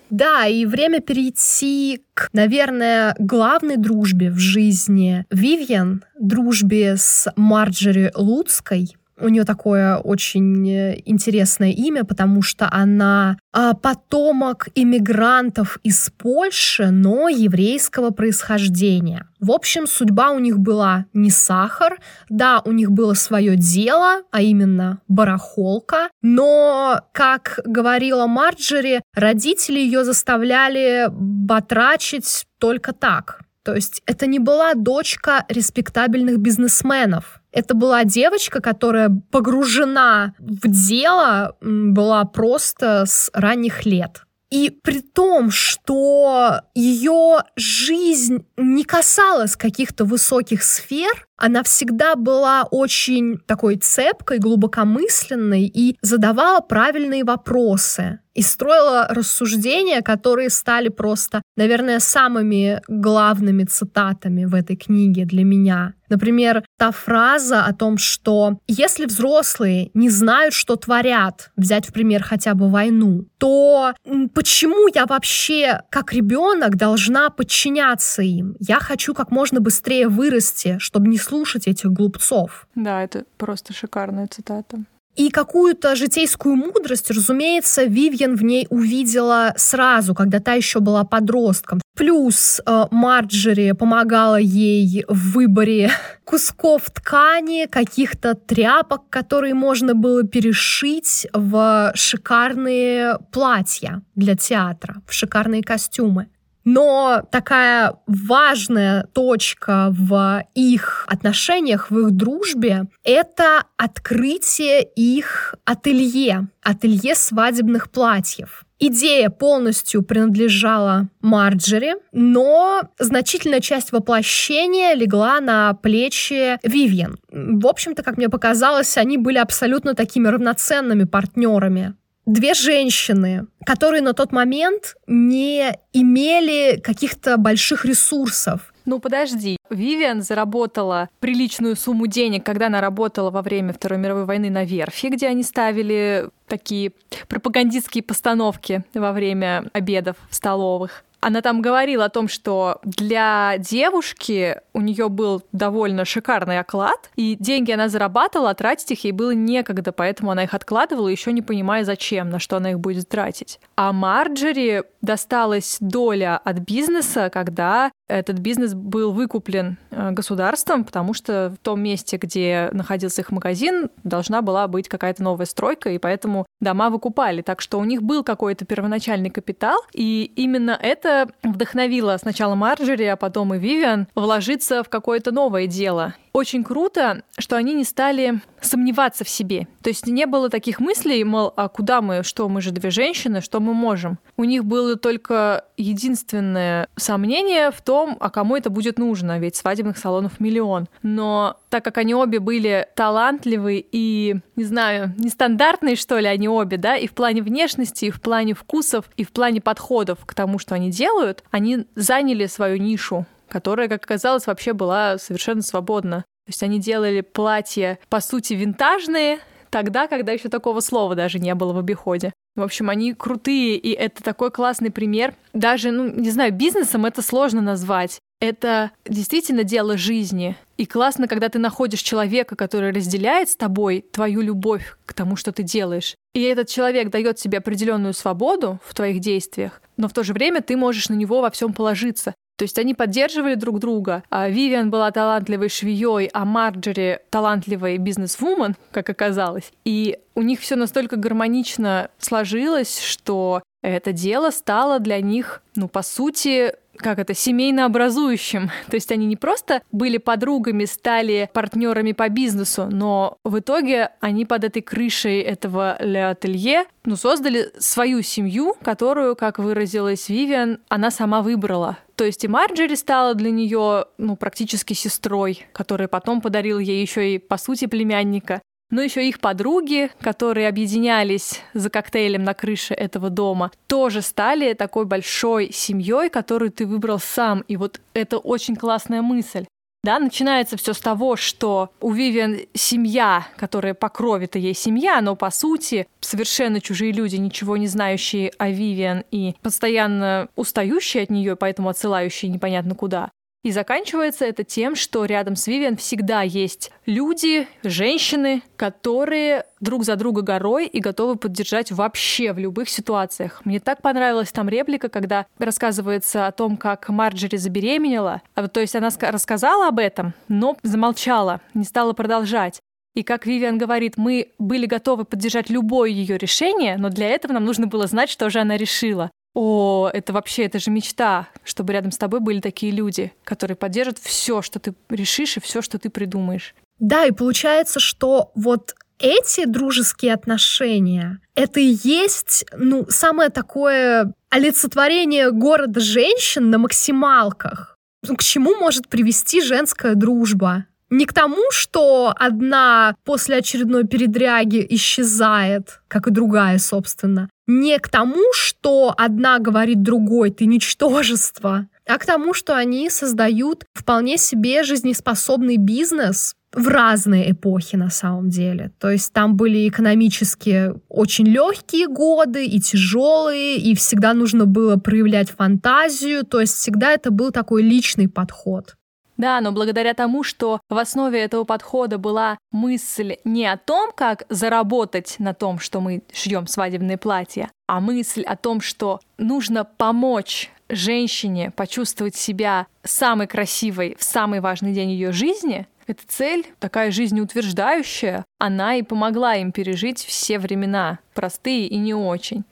Да, и время перейти к, наверное, главной дружбе в жизни Вивьен, дружбе с Марджери Луцкой. У нее такое очень э, интересное имя, потому что она а, потомок иммигрантов из Польши, но еврейского происхождения. В общем, судьба у них была не сахар, да, у них было свое дело, а именно барахолка, но, как говорила Марджери, родители ее заставляли батрачить только так. То есть это не была дочка респектабельных бизнесменов, это была девочка, которая погружена в дело была просто с ранних лет. И при том, что ее жизнь не касалась каких-то высоких сфер, она всегда была очень такой цепкой, глубокомысленной и задавала правильные вопросы и строила рассуждения, которые стали просто, наверное, самыми главными цитатами в этой книге для меня. Например, та фраза о том, что если взрослые не знают, что творят, взять в пример хотя бы войну, то почему я вообще как ребенок должна подчиняться им? Я хочу как можно быстрее вырасти, чтобы не слушать этих глупцов. Да, это просто шикарная цитата. И какую-то житейскую мудрость, разумеется, Вивьен в ней увидела сразу, когда та еще была подростком. Плюс э, Марджери помогала ей в выборе кусков ткани, каких-то тряпок, которые можно было перешить в шикарные платья для театра, в шикарные костюмы. Но такая важная точка в их отношениях, в их дружбе, это открытие их ателье, ателье свадебных платьев. идея полностью принадлежала Марджери, но значительная часть воплощения легла на плечи Вивьен. В общем-то, как мне показалось, они были абсолютно такими равноценными партнерами две женщины, которые на тот момент не имели каких-то больших ресурсов. Ну подожди, Вивиан заработала приличную сумму денег, когда она работала во время Второй мировой войны на верфи, где они ставили такие пропагандистские постановки во время обедов в столовых. Она там говорила о том, что для девушки у нее был довольно шикарный оклад, и деньги она зарабатывала, а тратить их ей было некогда, поэтому она их откладывала, еще не понимая, зачем, на что она их будет тратить. А Марджери досталась доля от бизнеса, когда этот бизнес был выкуплен э, государством, потому что в том месте, где находился их магазин, должна была быть какая-то новая стройка, и поэтому дома выкупали. Так что у них был какой-то первоначальный капитал, и именно это вдохновило сначала Марджери, а потом и Вивиан вложиться в какое-то новое дело очень круто, что они не стали сомневаться в себе. То есть не было таких мыслей, мол, а куда мы, что мы же две женщины, что мы можем. У них было только единственное сомнение в том, а кому это будет нужно, ведь свадебных салонов миллион. Но так как они обе были талантливые и, не знаю, нестандартные, что ли, они обе, да, и в плане внешности, и в плане вкусов, и в плане подходов к тому, что они делают, они заняли свою нишу которая, как оказалось, вообще была совершенно свободна. То есть они делали платья, по сути, винтажные, тогда, когда еще такого слова даже не было в обиходе. В общем, они крутые, и это такой классный пример. Даже, ну, не знаю, бизнесом это сложно назвать. Это действительно дело жизни. И классно, когда ты находишь человека, который разделяет с тобой твою любовь к тому, что ты делаешь. И этот человек дает тебе определенную свободу в твоих действиях, но в то же время ты можешь на него во всем положиться. То есть они поддерживали друг друга. А Вивиан была талантливой швеей, а Марджери талантливой бизнес-вумен, как оказалось. И у них все настолько гармонично сложилось, что это дело стало для них, ну, по сути, как это, семейно образующим. То есть они не просто были подругами, стали партнерами по бизнесу, но в итоге они под этой крышей этого Ле Ателье ну, создали свою семью, которую, как выразилась Вивиан, она сама выбрала. То есть и Марджери стала для нее ну, практически сестрой, которая потом подарила ей еще и, по сути, племянника но еще их подруги, которые объединялись за коктейлем на крыше этого дома, тоже стали такой большой семьей, которую ты выбрал сам. И вот это очень классная мысль. Да, начинается все с того, что у Вивиан семья, которая по крови-то ей семья, но по сути совершенно чужие люди, ничего не знающие о Вивиан и постоянно устающие от нее, поэтому отсылающие непонятно куда. И заканчивается это тем, что рядом с Вивиан всегда есть люди, женщины, которые друг за друга горой и готовы поддержать вообще в любых ситуациях. Мне так понравилась там реплика, когда рассказывается о том, как Марджери забеременела. А то есть она рассказала об этом, но замолчала, не стала продолжать. И как Вивиан говорит, мы были готовы поддержать любое ее решение, но для этого нам нужно было знать, что же она решила. О, это вообще, это же мечта, чтобы рядом с тобой были такие люди, которые поддержат все, что ты решишь и все, что ты придумаешь. Да, и получается, что вот эти дружеские отношения, это и есть, ну, самое такое олицетворение города женщин на максималках. К чему может привести женская дружба? Не к тому, что одна после очередной передряги исчезает, как и другая, собственно. Не к тому, что одна говорит другой, ты ничтожество, а к тому, что они создают вполне себе жизнеспособный бизнес, в разные эпохи на самом деле. То есть там были экономически очень легкие годы и тяжелые, и всегда нужно было проявлять фантазию. То есть всегда это был такой личный подход. Да, но благодаря тому, что в основе этого подхода была мысль не о том, как заработать на том, что мы шьем свадебные платья, а мысль о том, что нужно помочь женщине почувствовать себя самой красивой в самый важный день ее жизни, эта цель, такая жизнеутверждающая, она и помогла им пережить все времена, простые и не очень.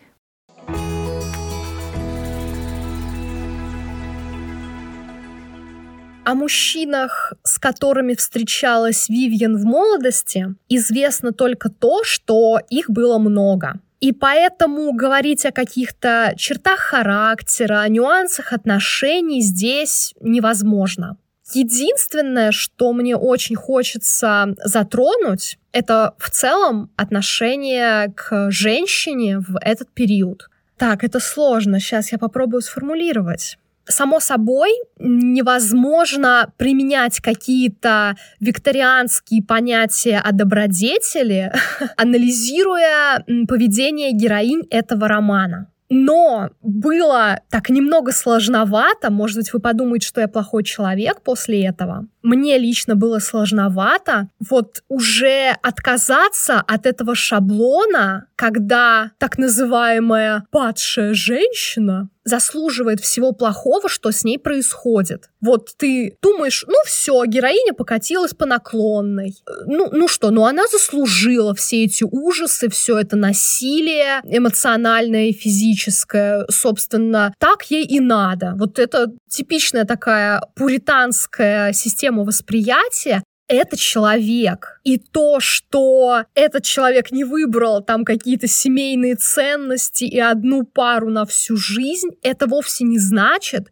О мужчинах, с которыми встречалась Вивьен в молодости, известно только то, что их было много. И поэтому говорить о каких-то чертах характера, о нюансах отношений здесь невозможно. Единственное, что мне очень хочется затронуть, это в целом отношение к женщине в этот период. Так, это сложно. Сейчас я попробую сформулировать. Само собой, невозможно применять какие-то викторианские понятия о добродетели, анализируя поведение героинь этого романа. Но было так немного сложновато, может быть, вы подумаете, что я плохой человек после этого. Мне лично было сложновато вот уже отказаться от этого шаблона, когда так называемая падшая женщина заслуживает всего плохого, что с ней происходит. Вот ты думаешь, ну все, героиня покатилась по наклонной. Ну, ну что, ну она заслужила все эти ужасы, все это насилие эмоциональное и физическое. Собственно, так ей и надо. Вот это типичная такая пуританская система восприятия, это человек. И то, что этот человек не выбрал там какие-то семейные ценности и одну пару на всю жизнь, это вовсе не значит,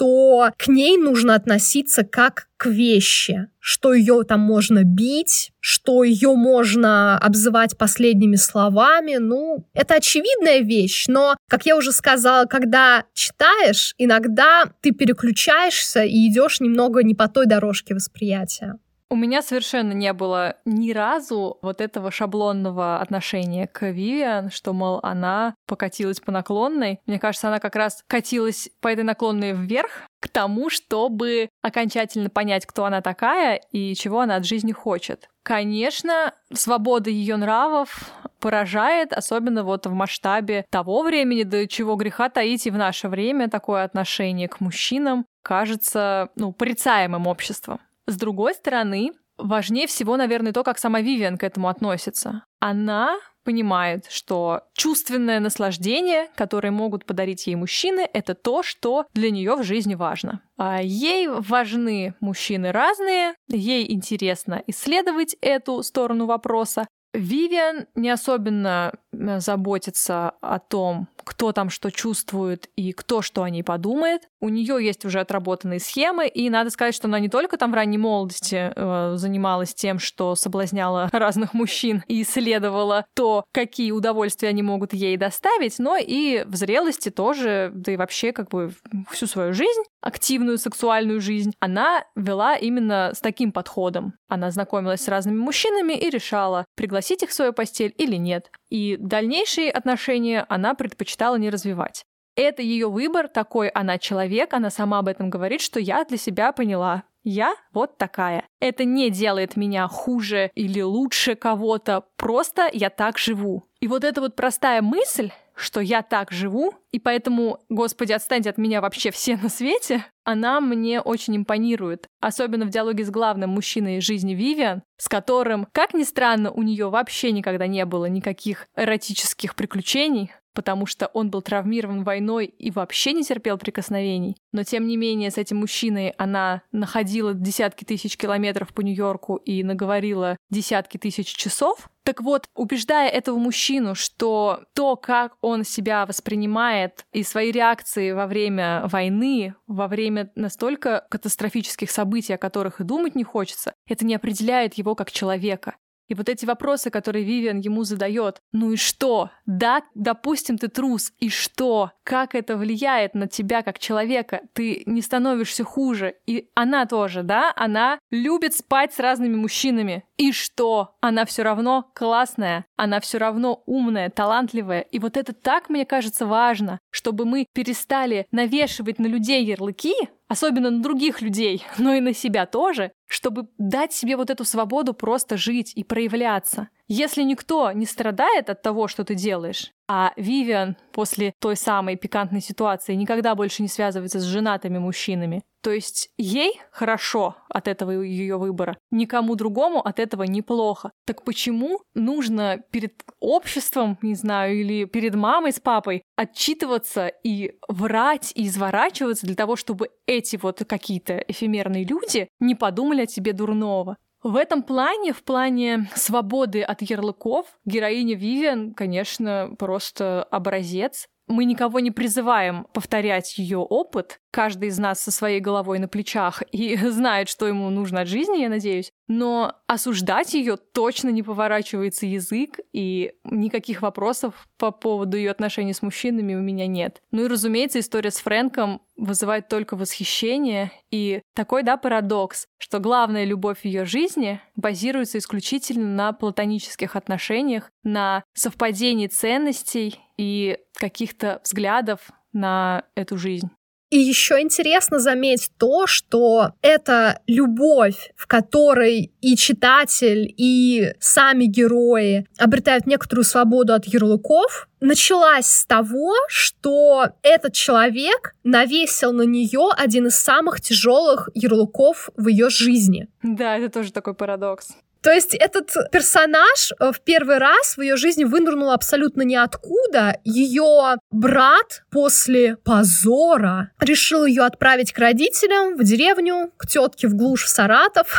что к ней нужно относиться как к вещи, что ее там можно бить, что ее можно обзывать последними словами. Ну, это очевидная вещь, но, как я уже сказала, когда читаешь, иногда ты переключаешься и идешь немного не по той дорожке восприятия. У меня совершенно не было ни разу вот этого шаблонного отношения к Вивиан, что, мол, она покатилась по наклонной. Мне кажется, она как раз катилась по этой наклонной вверх к тому, чтобы окончательно понять, кто она такая и чего она от жизни хочет. Конечно, свобода ее нравов поражает, особенно вот в масштабе того времени, до чего греха таить и в наше время такое отношение к мужчинам кажется, ну, порицаемым обществом. С другой стороны, важнее всего, наверное, то, как сама Вивиан к этому относится. Она понимает, что чувственное наслаждение, которое могут подарить ей мужчины, это то, что для нее в жизни важно. А ей важны мужчины разные, ей интересно исследовать эту сторону вопроса, Вивиан не особенно э, заботится о том, кто там что чувствует и кто что о ней подумает. У нее есть уже отработанные схемы, и надо сказать, что она не только там в ранней молодости э, занималась тем, что соблазняла разных мужчин и исследовала то, какие удовольствия они могут ей доставить, но и в зрелости тоже, да и вообще как бы всю свою жизнь, активную сексуальную жизнь, она вела именно с таким подходом. Она знакомилась с разными мужчинами и решала, пригласить их в свою постель или нет. И дальнейшие отношения она предпочитала не развивать. Это ее выбор, такой она человек, она сама об этом говорит, что я для себя поняла. Я вот такая. Это не делает меня хуже или лучше кого-то, просто я так живу. И вот эта вот простая мысль, что я так живу, и поэтому, Господи, отстаньте от меня вообще все на свете, она мне очень импонирует. Особенно в диалоге с главным мужчиной из жизни Вивиан, с которым, как ни странно, у нее вообще никогда не было никаких эротических приключений, потому что он был травмирован войной и вообще не терпел прикосновений. Но тем не менее с этим мужчиной она находила десятки тысяч километров по Нью-Йорку и наговорила десятки тысяч часов. Так вот, убеждая этого мужчину, что то, как он себя воспринимает и свои реакции во время войны, во время настолько катастрофических событий, о которых и думать не хочется, это не определяет его как человека. И вот эти вопросы, которые Вивиан ему задает, ну и что? Да, допустим, ты трус, и что? Как это влияет на тебя как человека? Ты не становишься хуже. И она тоже, да? Она любит спать с разными мужчинами. И что? Она все равно классная, она все равно умная, талантливая. И вот это так, мне кажется, важно, чтобы мы перестали навешивать на людей ярлыки, особенно на других людей, но и на себя тоже, чтобы дать себе вот эту свободу просто жить и проявляться. Если никто не страдает от того, что ты делаешь, а Вивиан после той самой пикантной ситуации никогда больше не связывается с женатыми мужчинами, то есть ей хорошо от этого ее выбора, никому другому от этого неплохо. Так почему нужно перед обществом, не знаю, или перед мамой с папой отчитываться и врать и изворачиваться для того, чтобы эти вот какие-то эфемерные люди не подумали о тебе дурного? В этом плане, в плане свободы от ярлыков, героиня Вивиан, конечно, просто образец. Мы никого не призываем повторять ее опыт. Каждый из нас со своей головой на плечах и знает, что ему нужно от жизни, я надеюсь. Но осуждать ее точно не поворачивается язык, и никаких вопросов по поводу ее отношений с мужчинами у меня нет. Ну и, разумеется, история с Фрэнком вызывает только восхищение. И такой, да, парадокс, что главная любовь ее жизни базируется исключительно на платонических отношениях, на совпадении ценностей и каких-то взглядов на эту жизнь. И еще интересно заметить то, что эта любовь, в которой и читатель, и сами герои обретают некоторую свободу от ярлыков, началась с того, что этот человек навесил на нее один из самых тяжелых ярлыков в ее жизни. Да, это тоже такой парадокс. То есть этот персонаж э, в первый раз в ее жизни вынырнул абсолютно ниоткуда. Ее брат после позора решил ее отправить к родителям в деревню, к тетке в глушь в Саратов.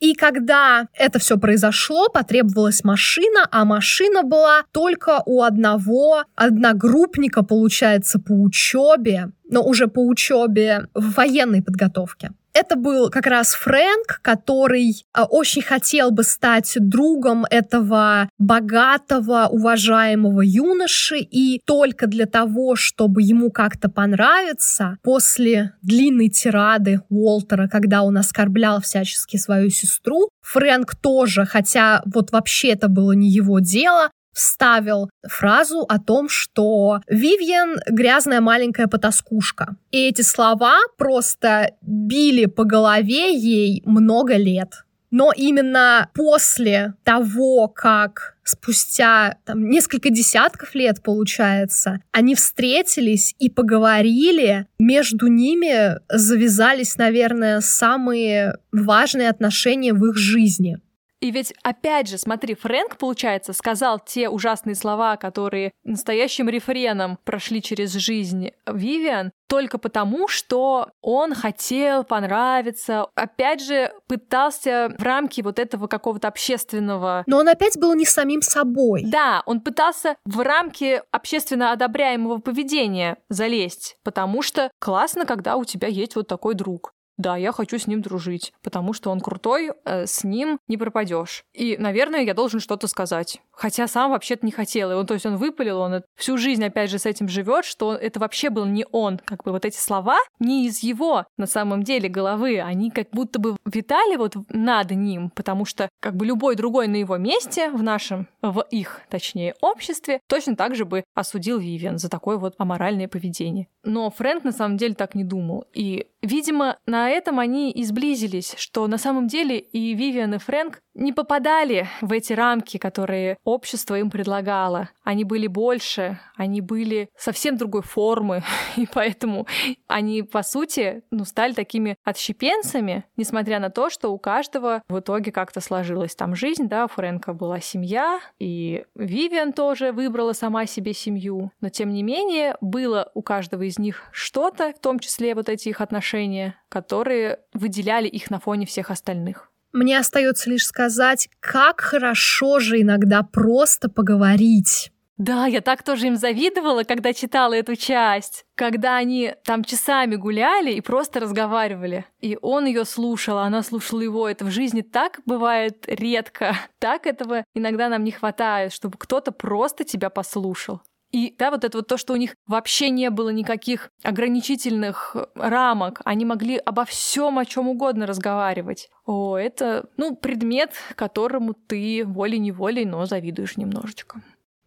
И когда это все произошло, потребовалась машина, а машина была только у одного одногруппника, получается, по учебе, но уже по учебе в военной подготовке. Это был как раз Фрэнк, который а, очень хотел бы стать другом этого богатого, уважаемого юноши, и только для того, чтобы ему как-то понравиться, после длинной тирады Уолтера, когда он оскорблял всячески свою сестру, Фрэнк тоже, хотя вот вообще это было не его дело, вставил фразу о том, что Вивьен — грязная маленькая потаскушка. И эти слова просто били по голове ей много лет. Но именно после того, как спустя там, несколько десятков лет, получается, они встретились и поговорили, между ними завязались, наверное, самые важные отношения в их жизни. И ведь, опять же, смотри, Фрэнк, получается, сказал те ужасные слова, которые настоящим рефреном прошли через жизнь Вивиан, только потому, что он хотел понравиться, опять же, пытался в рамки вот этого какого-то общественного... Но он опять был не самим собой. Да, он пытался в рамки общественно одобряемого поведения залезть, потому что классно, когда у тебя есть вот такой друг да, я хочу с ним дружить, потому что он крутой, э, с ним не пропадешь. И, наверное, я должен что-то сказать. Хотя сам вообще-то не хотел. И он, то есть он выпалил, он всю жизнь, опять же, с этим живет, что это вообще был не он. Как бы вот эти слова не из его, на самом деле, головы. Они как будто бы витали вот над ним, потому что как бы любой другой на его месте, в нашем, в их, точнее, обществе, точно так же бы осудил Вивиан за такое вот аморальное поведение. Но Фрэнк на самом деле так не думал. И Видимо, на этом они и сблизились, что на самом деле и Вивиан, и Фрэнк не попадали в эти рамки, которые общество им предлагало. Они были больше, они были совсем другой формы, и поэтому они, по сути, ну, стали такими отщепенцами, несмотря на то, что у каждого в итоге как-то сложилась там жизнь, да, у Фрэнка была семья, и Вивиан тоже выбрала сама себе семью, но тем не менее было у каждого из них что-то, в том числе вот эти их отношения, которые выделяли их на фоне всех остальных. Мне остается лишь сказать, как хорошо же иногда просто поговорить. Да, я так тоже им завидовала, когда читала эту часть. Когда они там часами гуляли и просто разговаривали. И он ее слушал, а она слушала его. Это в жизни так бывает редко. Так этого иногда нам не хватает, чтобы кто-то просто тебя послушал. И да, вот это вот то, что у них вообще не было никаких ограничительных рамок, они могли обо всем, о чем угодно разговаривать. О, это, ну, предмет, которому ты волей-неволей, но завидуешь немножечко.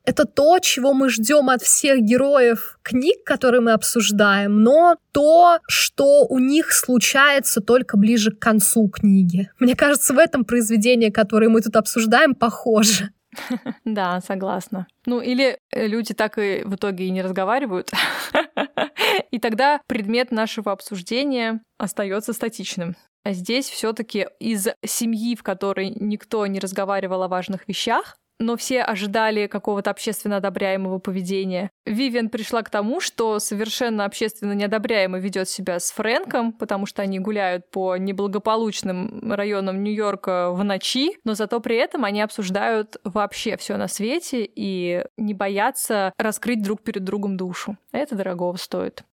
Это то, чего мы ждем от всех героев книг, которые мы обсуждаем, но то, что у них случается только ближе к концу книги. Мне кажется, в этом произведении, которое мы тут обсуждаем, похоже. Да, согласна. Ну, или э, люди так и в итоге и не разговаривают. И тогда предмет нашего обсуждения остается статичным. А здесь все-таки из семьи, в которой никто не разговаривал о важных вещах, но все ожидали какого-то общественно одобряемого поведения. Вивиан пришла к тому, что совершенно общественно неодобряемо ведет себя с Фрэнком, потому что они гуляют по неблагополучным районам Нью-Йорка в ночи, но зато при этом они обсуждают вообще все на свете и не боятся раскрыть друг перед другом душу. Это дорогого стоит.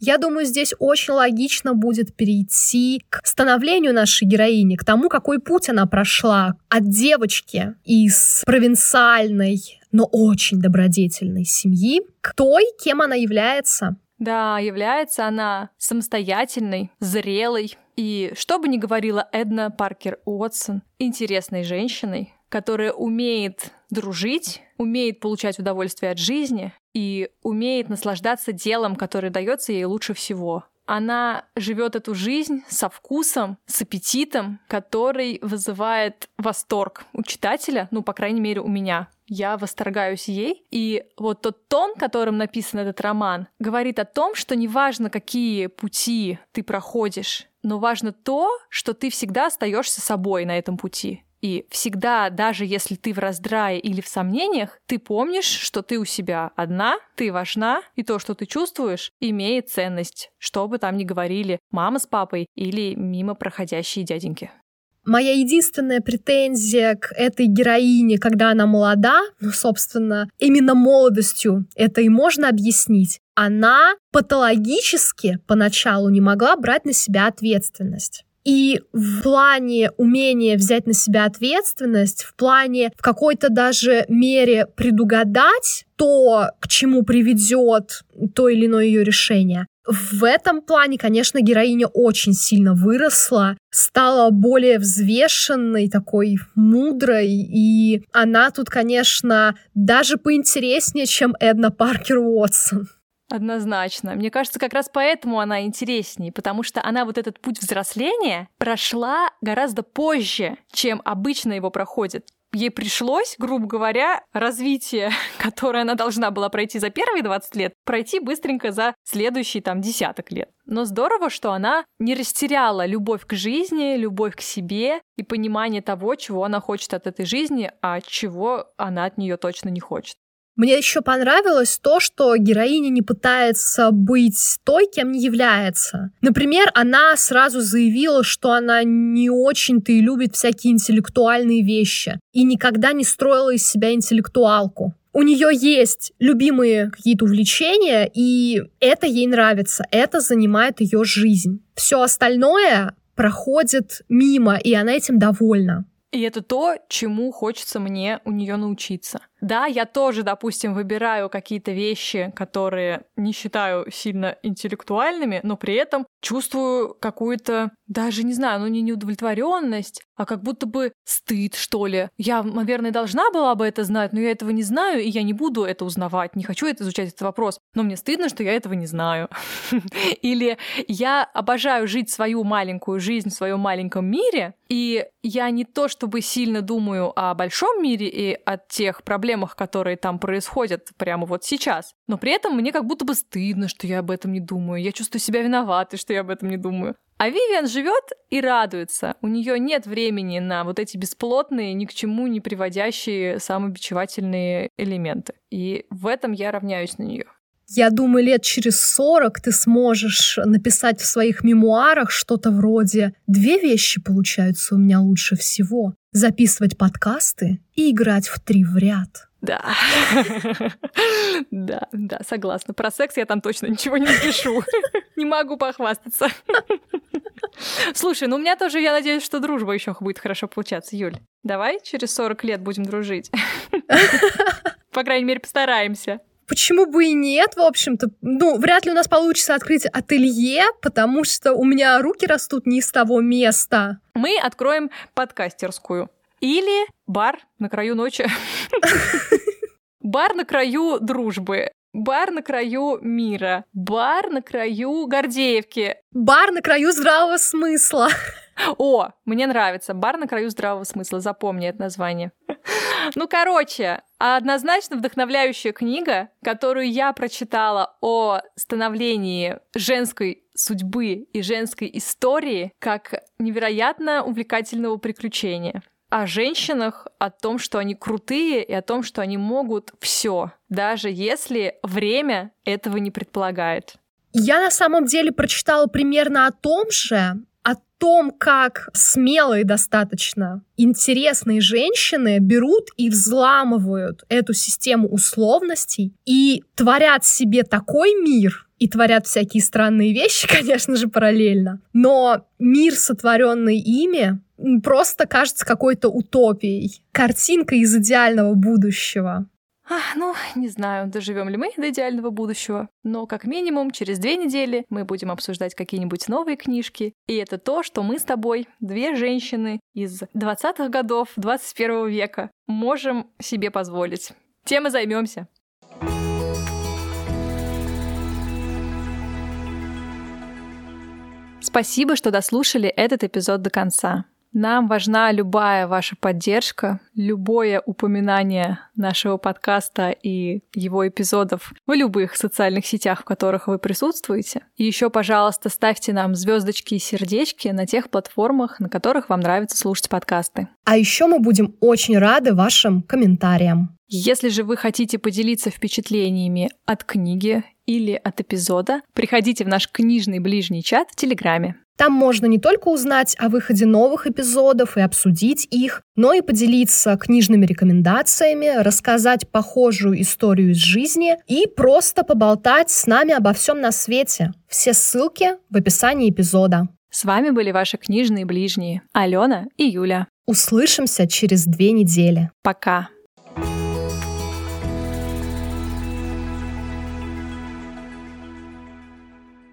Я думаю, здесь очень логично будет перейти к становлению нашей героини, к тому, какой путь она прошла от девочки из провинциальной, но очень добродетельной семьи к той, кем она является. Да, является она самостоятельной, зрелой и, что бы ни говорила Эдна Паркер Уотсон, интересной женщиной, которая умеет дружить, умеет получать удовольствие от жизни и умеет наслаждаться делом, которое дается ей лучше всего. Она живет эту жизнь со вкусом, с аппетитом, который вызывает восторг у читателя, ну, по крайней мере, у меня. Я восторгаюсь ей. И вот тот тон, которым написан этот роман, говорит о том, что неважно, какие пути ты проходишь, но важно то, что ты всегда остаешься собой на этом пути. И всегда, даже если ты в раздрае или в сомнениях, ты помнишь, что ты у себя одна, ты важна, и то, что ты чувствуешь, имеет ценность, что бы там ни говорили мама с папой или мимо проходящие дяденьки. Моя единственная претензия к этой героине, когда она молода, ну, собственно, именно молодостью это и можно объяснить, она патологически поначалу не могла брать на себя ответственность. И в плане умения взять на себя ответственность, в плане в какой-то даже мере предугадать то, к чему приведет то или иное ее решение, в этом плане, конечно, героиня очень сильно выросла, стала более взвешенной, такой мудрой, и она тут, конечно, даже поинтереснее, чем Эдна Паркер Уотсон. Однозначно. Мне кажется, как раз поэтому она интереснее, потому что она вот этот путь взросления прошла гораздо позже, чем обычно его проходит. Ей пришлось, грубо говоря, развитие, которое она должна была пройти за первые 20 лет, пройти быстренько за следующие там десяток лет. Но здорово, что она не растеряла любовь к жизни, любовь к себе и понимание того, чего она хочет от этой жизни, а чего она от нее точно не хочет. Мне еще понравилось то, что героиня не пытается быть той, кем не является. Например, она сразу заявила, что она не очень-то и любит всякие интеллектуальные вещи и никогда не строила из себя интеллектуалку. У нее есть любимые какие-то увлечения, и это ей нравится, это занимает ее жизнь. Все остальное проходит мимо, и она этим довольна. И это то, чему хочется мне у нее научиться. Да, я тоже, допустим, выбираю какие-то вещи, которые не считаю сильно интеллектуальными, но при этом чувствую какую-то, даже не знаю, ну не неудовлетворенность, а как будто бы стыд, что ли. Я, наверное, должна была бы это знать, но я этого не знаю, и я не буду это узнавать, не хочу это изучать этот вопрос, но мне стыдно, что я этого не знаю. Или я обожаю жить свою маленькую жизнь в своем маленьком мире, и я не то чтобы сильно думаю о большом мире и о тех проблемах, проблемах, которые там происходят прямо вот сейчас. Но при этом мне как будто бы стыдно, что я об этом не думаю. Я чувствую себя виноватой, что я об этом не думаю. А Вивиан живет и радуется. У нее нет времени на вот эти бесплотные, ни к чему не приводящие самобичевательные элементы. И в этом я равняюсь на нее. Я думаю, лет через 40 ты сможешь написать в своих мемуарах что-то вроде «Две вещи получаются у меня лучше всего записывать подкасты и играть в три в ряд. Да. Да, да, согласна. Про секс я там точно ничего не напишу. Не могу похвастаться. Слушай, ну у меня тоже, я надеюсь, что дружба еще будет хорошо получаться, Юль. Давай через 40 лет будем дружить. По крайней мере, постараемся. Почему бы и нет, в общем-то? Ну, вряд ли у нас получится открыть ателье, потому что у меня руки растут не из того места. Мы откроем подкастерскую. Или бар на краю ночи. Бар на краю дружбы. Бар на краю мира. Бар на краю Гордеевки. Бар на краю здравого смысла. О, мне нравится. Бар на краю здравого смысла. Запомни это название. Ну, короче, однозначно вдохновляющая книга, которую я прочитала о становлении женской судьбы и женской истории как невероятно увлекательного приключения о женщинах, о том, что они крутые и о том, что они могут все, даже если время этого не предполагает. Я на самом деле прочитала примерно о том же, том, как смелые достаточно интересные женщины берут и взламывают эту систему условностей и творят себе такой мир, и творят всякие странные вещи, конечно же, параллельно. Но мир, сотворенный ими, просто кажется какой-то утопией. Картинка из идеального будущего. Ах, ну, не знаю, доживем ли мы до идеального будущего, но как минимум через две недели мы будем обсуждать какие-нибудь новые книжки, и это то, что мы с тобой, две женщины из 20-х годов 21 века, можем себе позволить. Тем и займемся. Спасибо, что дослушали этот эпизод до конца. Нам важна любая ваша поддержка, любое упоминание нашего подкаста и его эпизодов в любых социальных сетях, в которых вы присутствуете. И еще, пожалуйста, ставьте нам звездочки и сердечки на тех платформах, на которых вам нравится слушать подкасты. А еще мы будем очень рады вашим комментариям. Если же вы хотите поделиться впечатлениями от книги или от эпизода, приходите в наш книжный ближний чат в Телеграме. Там можно не только узнать о выходе новых эпизодов и обсудить их, но и поделиться книжными рекомендациями, рассказать похожую историю из жизни и просто поболтать с нами обо всем на свете. Все ссылки в описании эпизода. С вами были ваши книжные ближние Алена и Юля. Услышимся через две недели. Пока.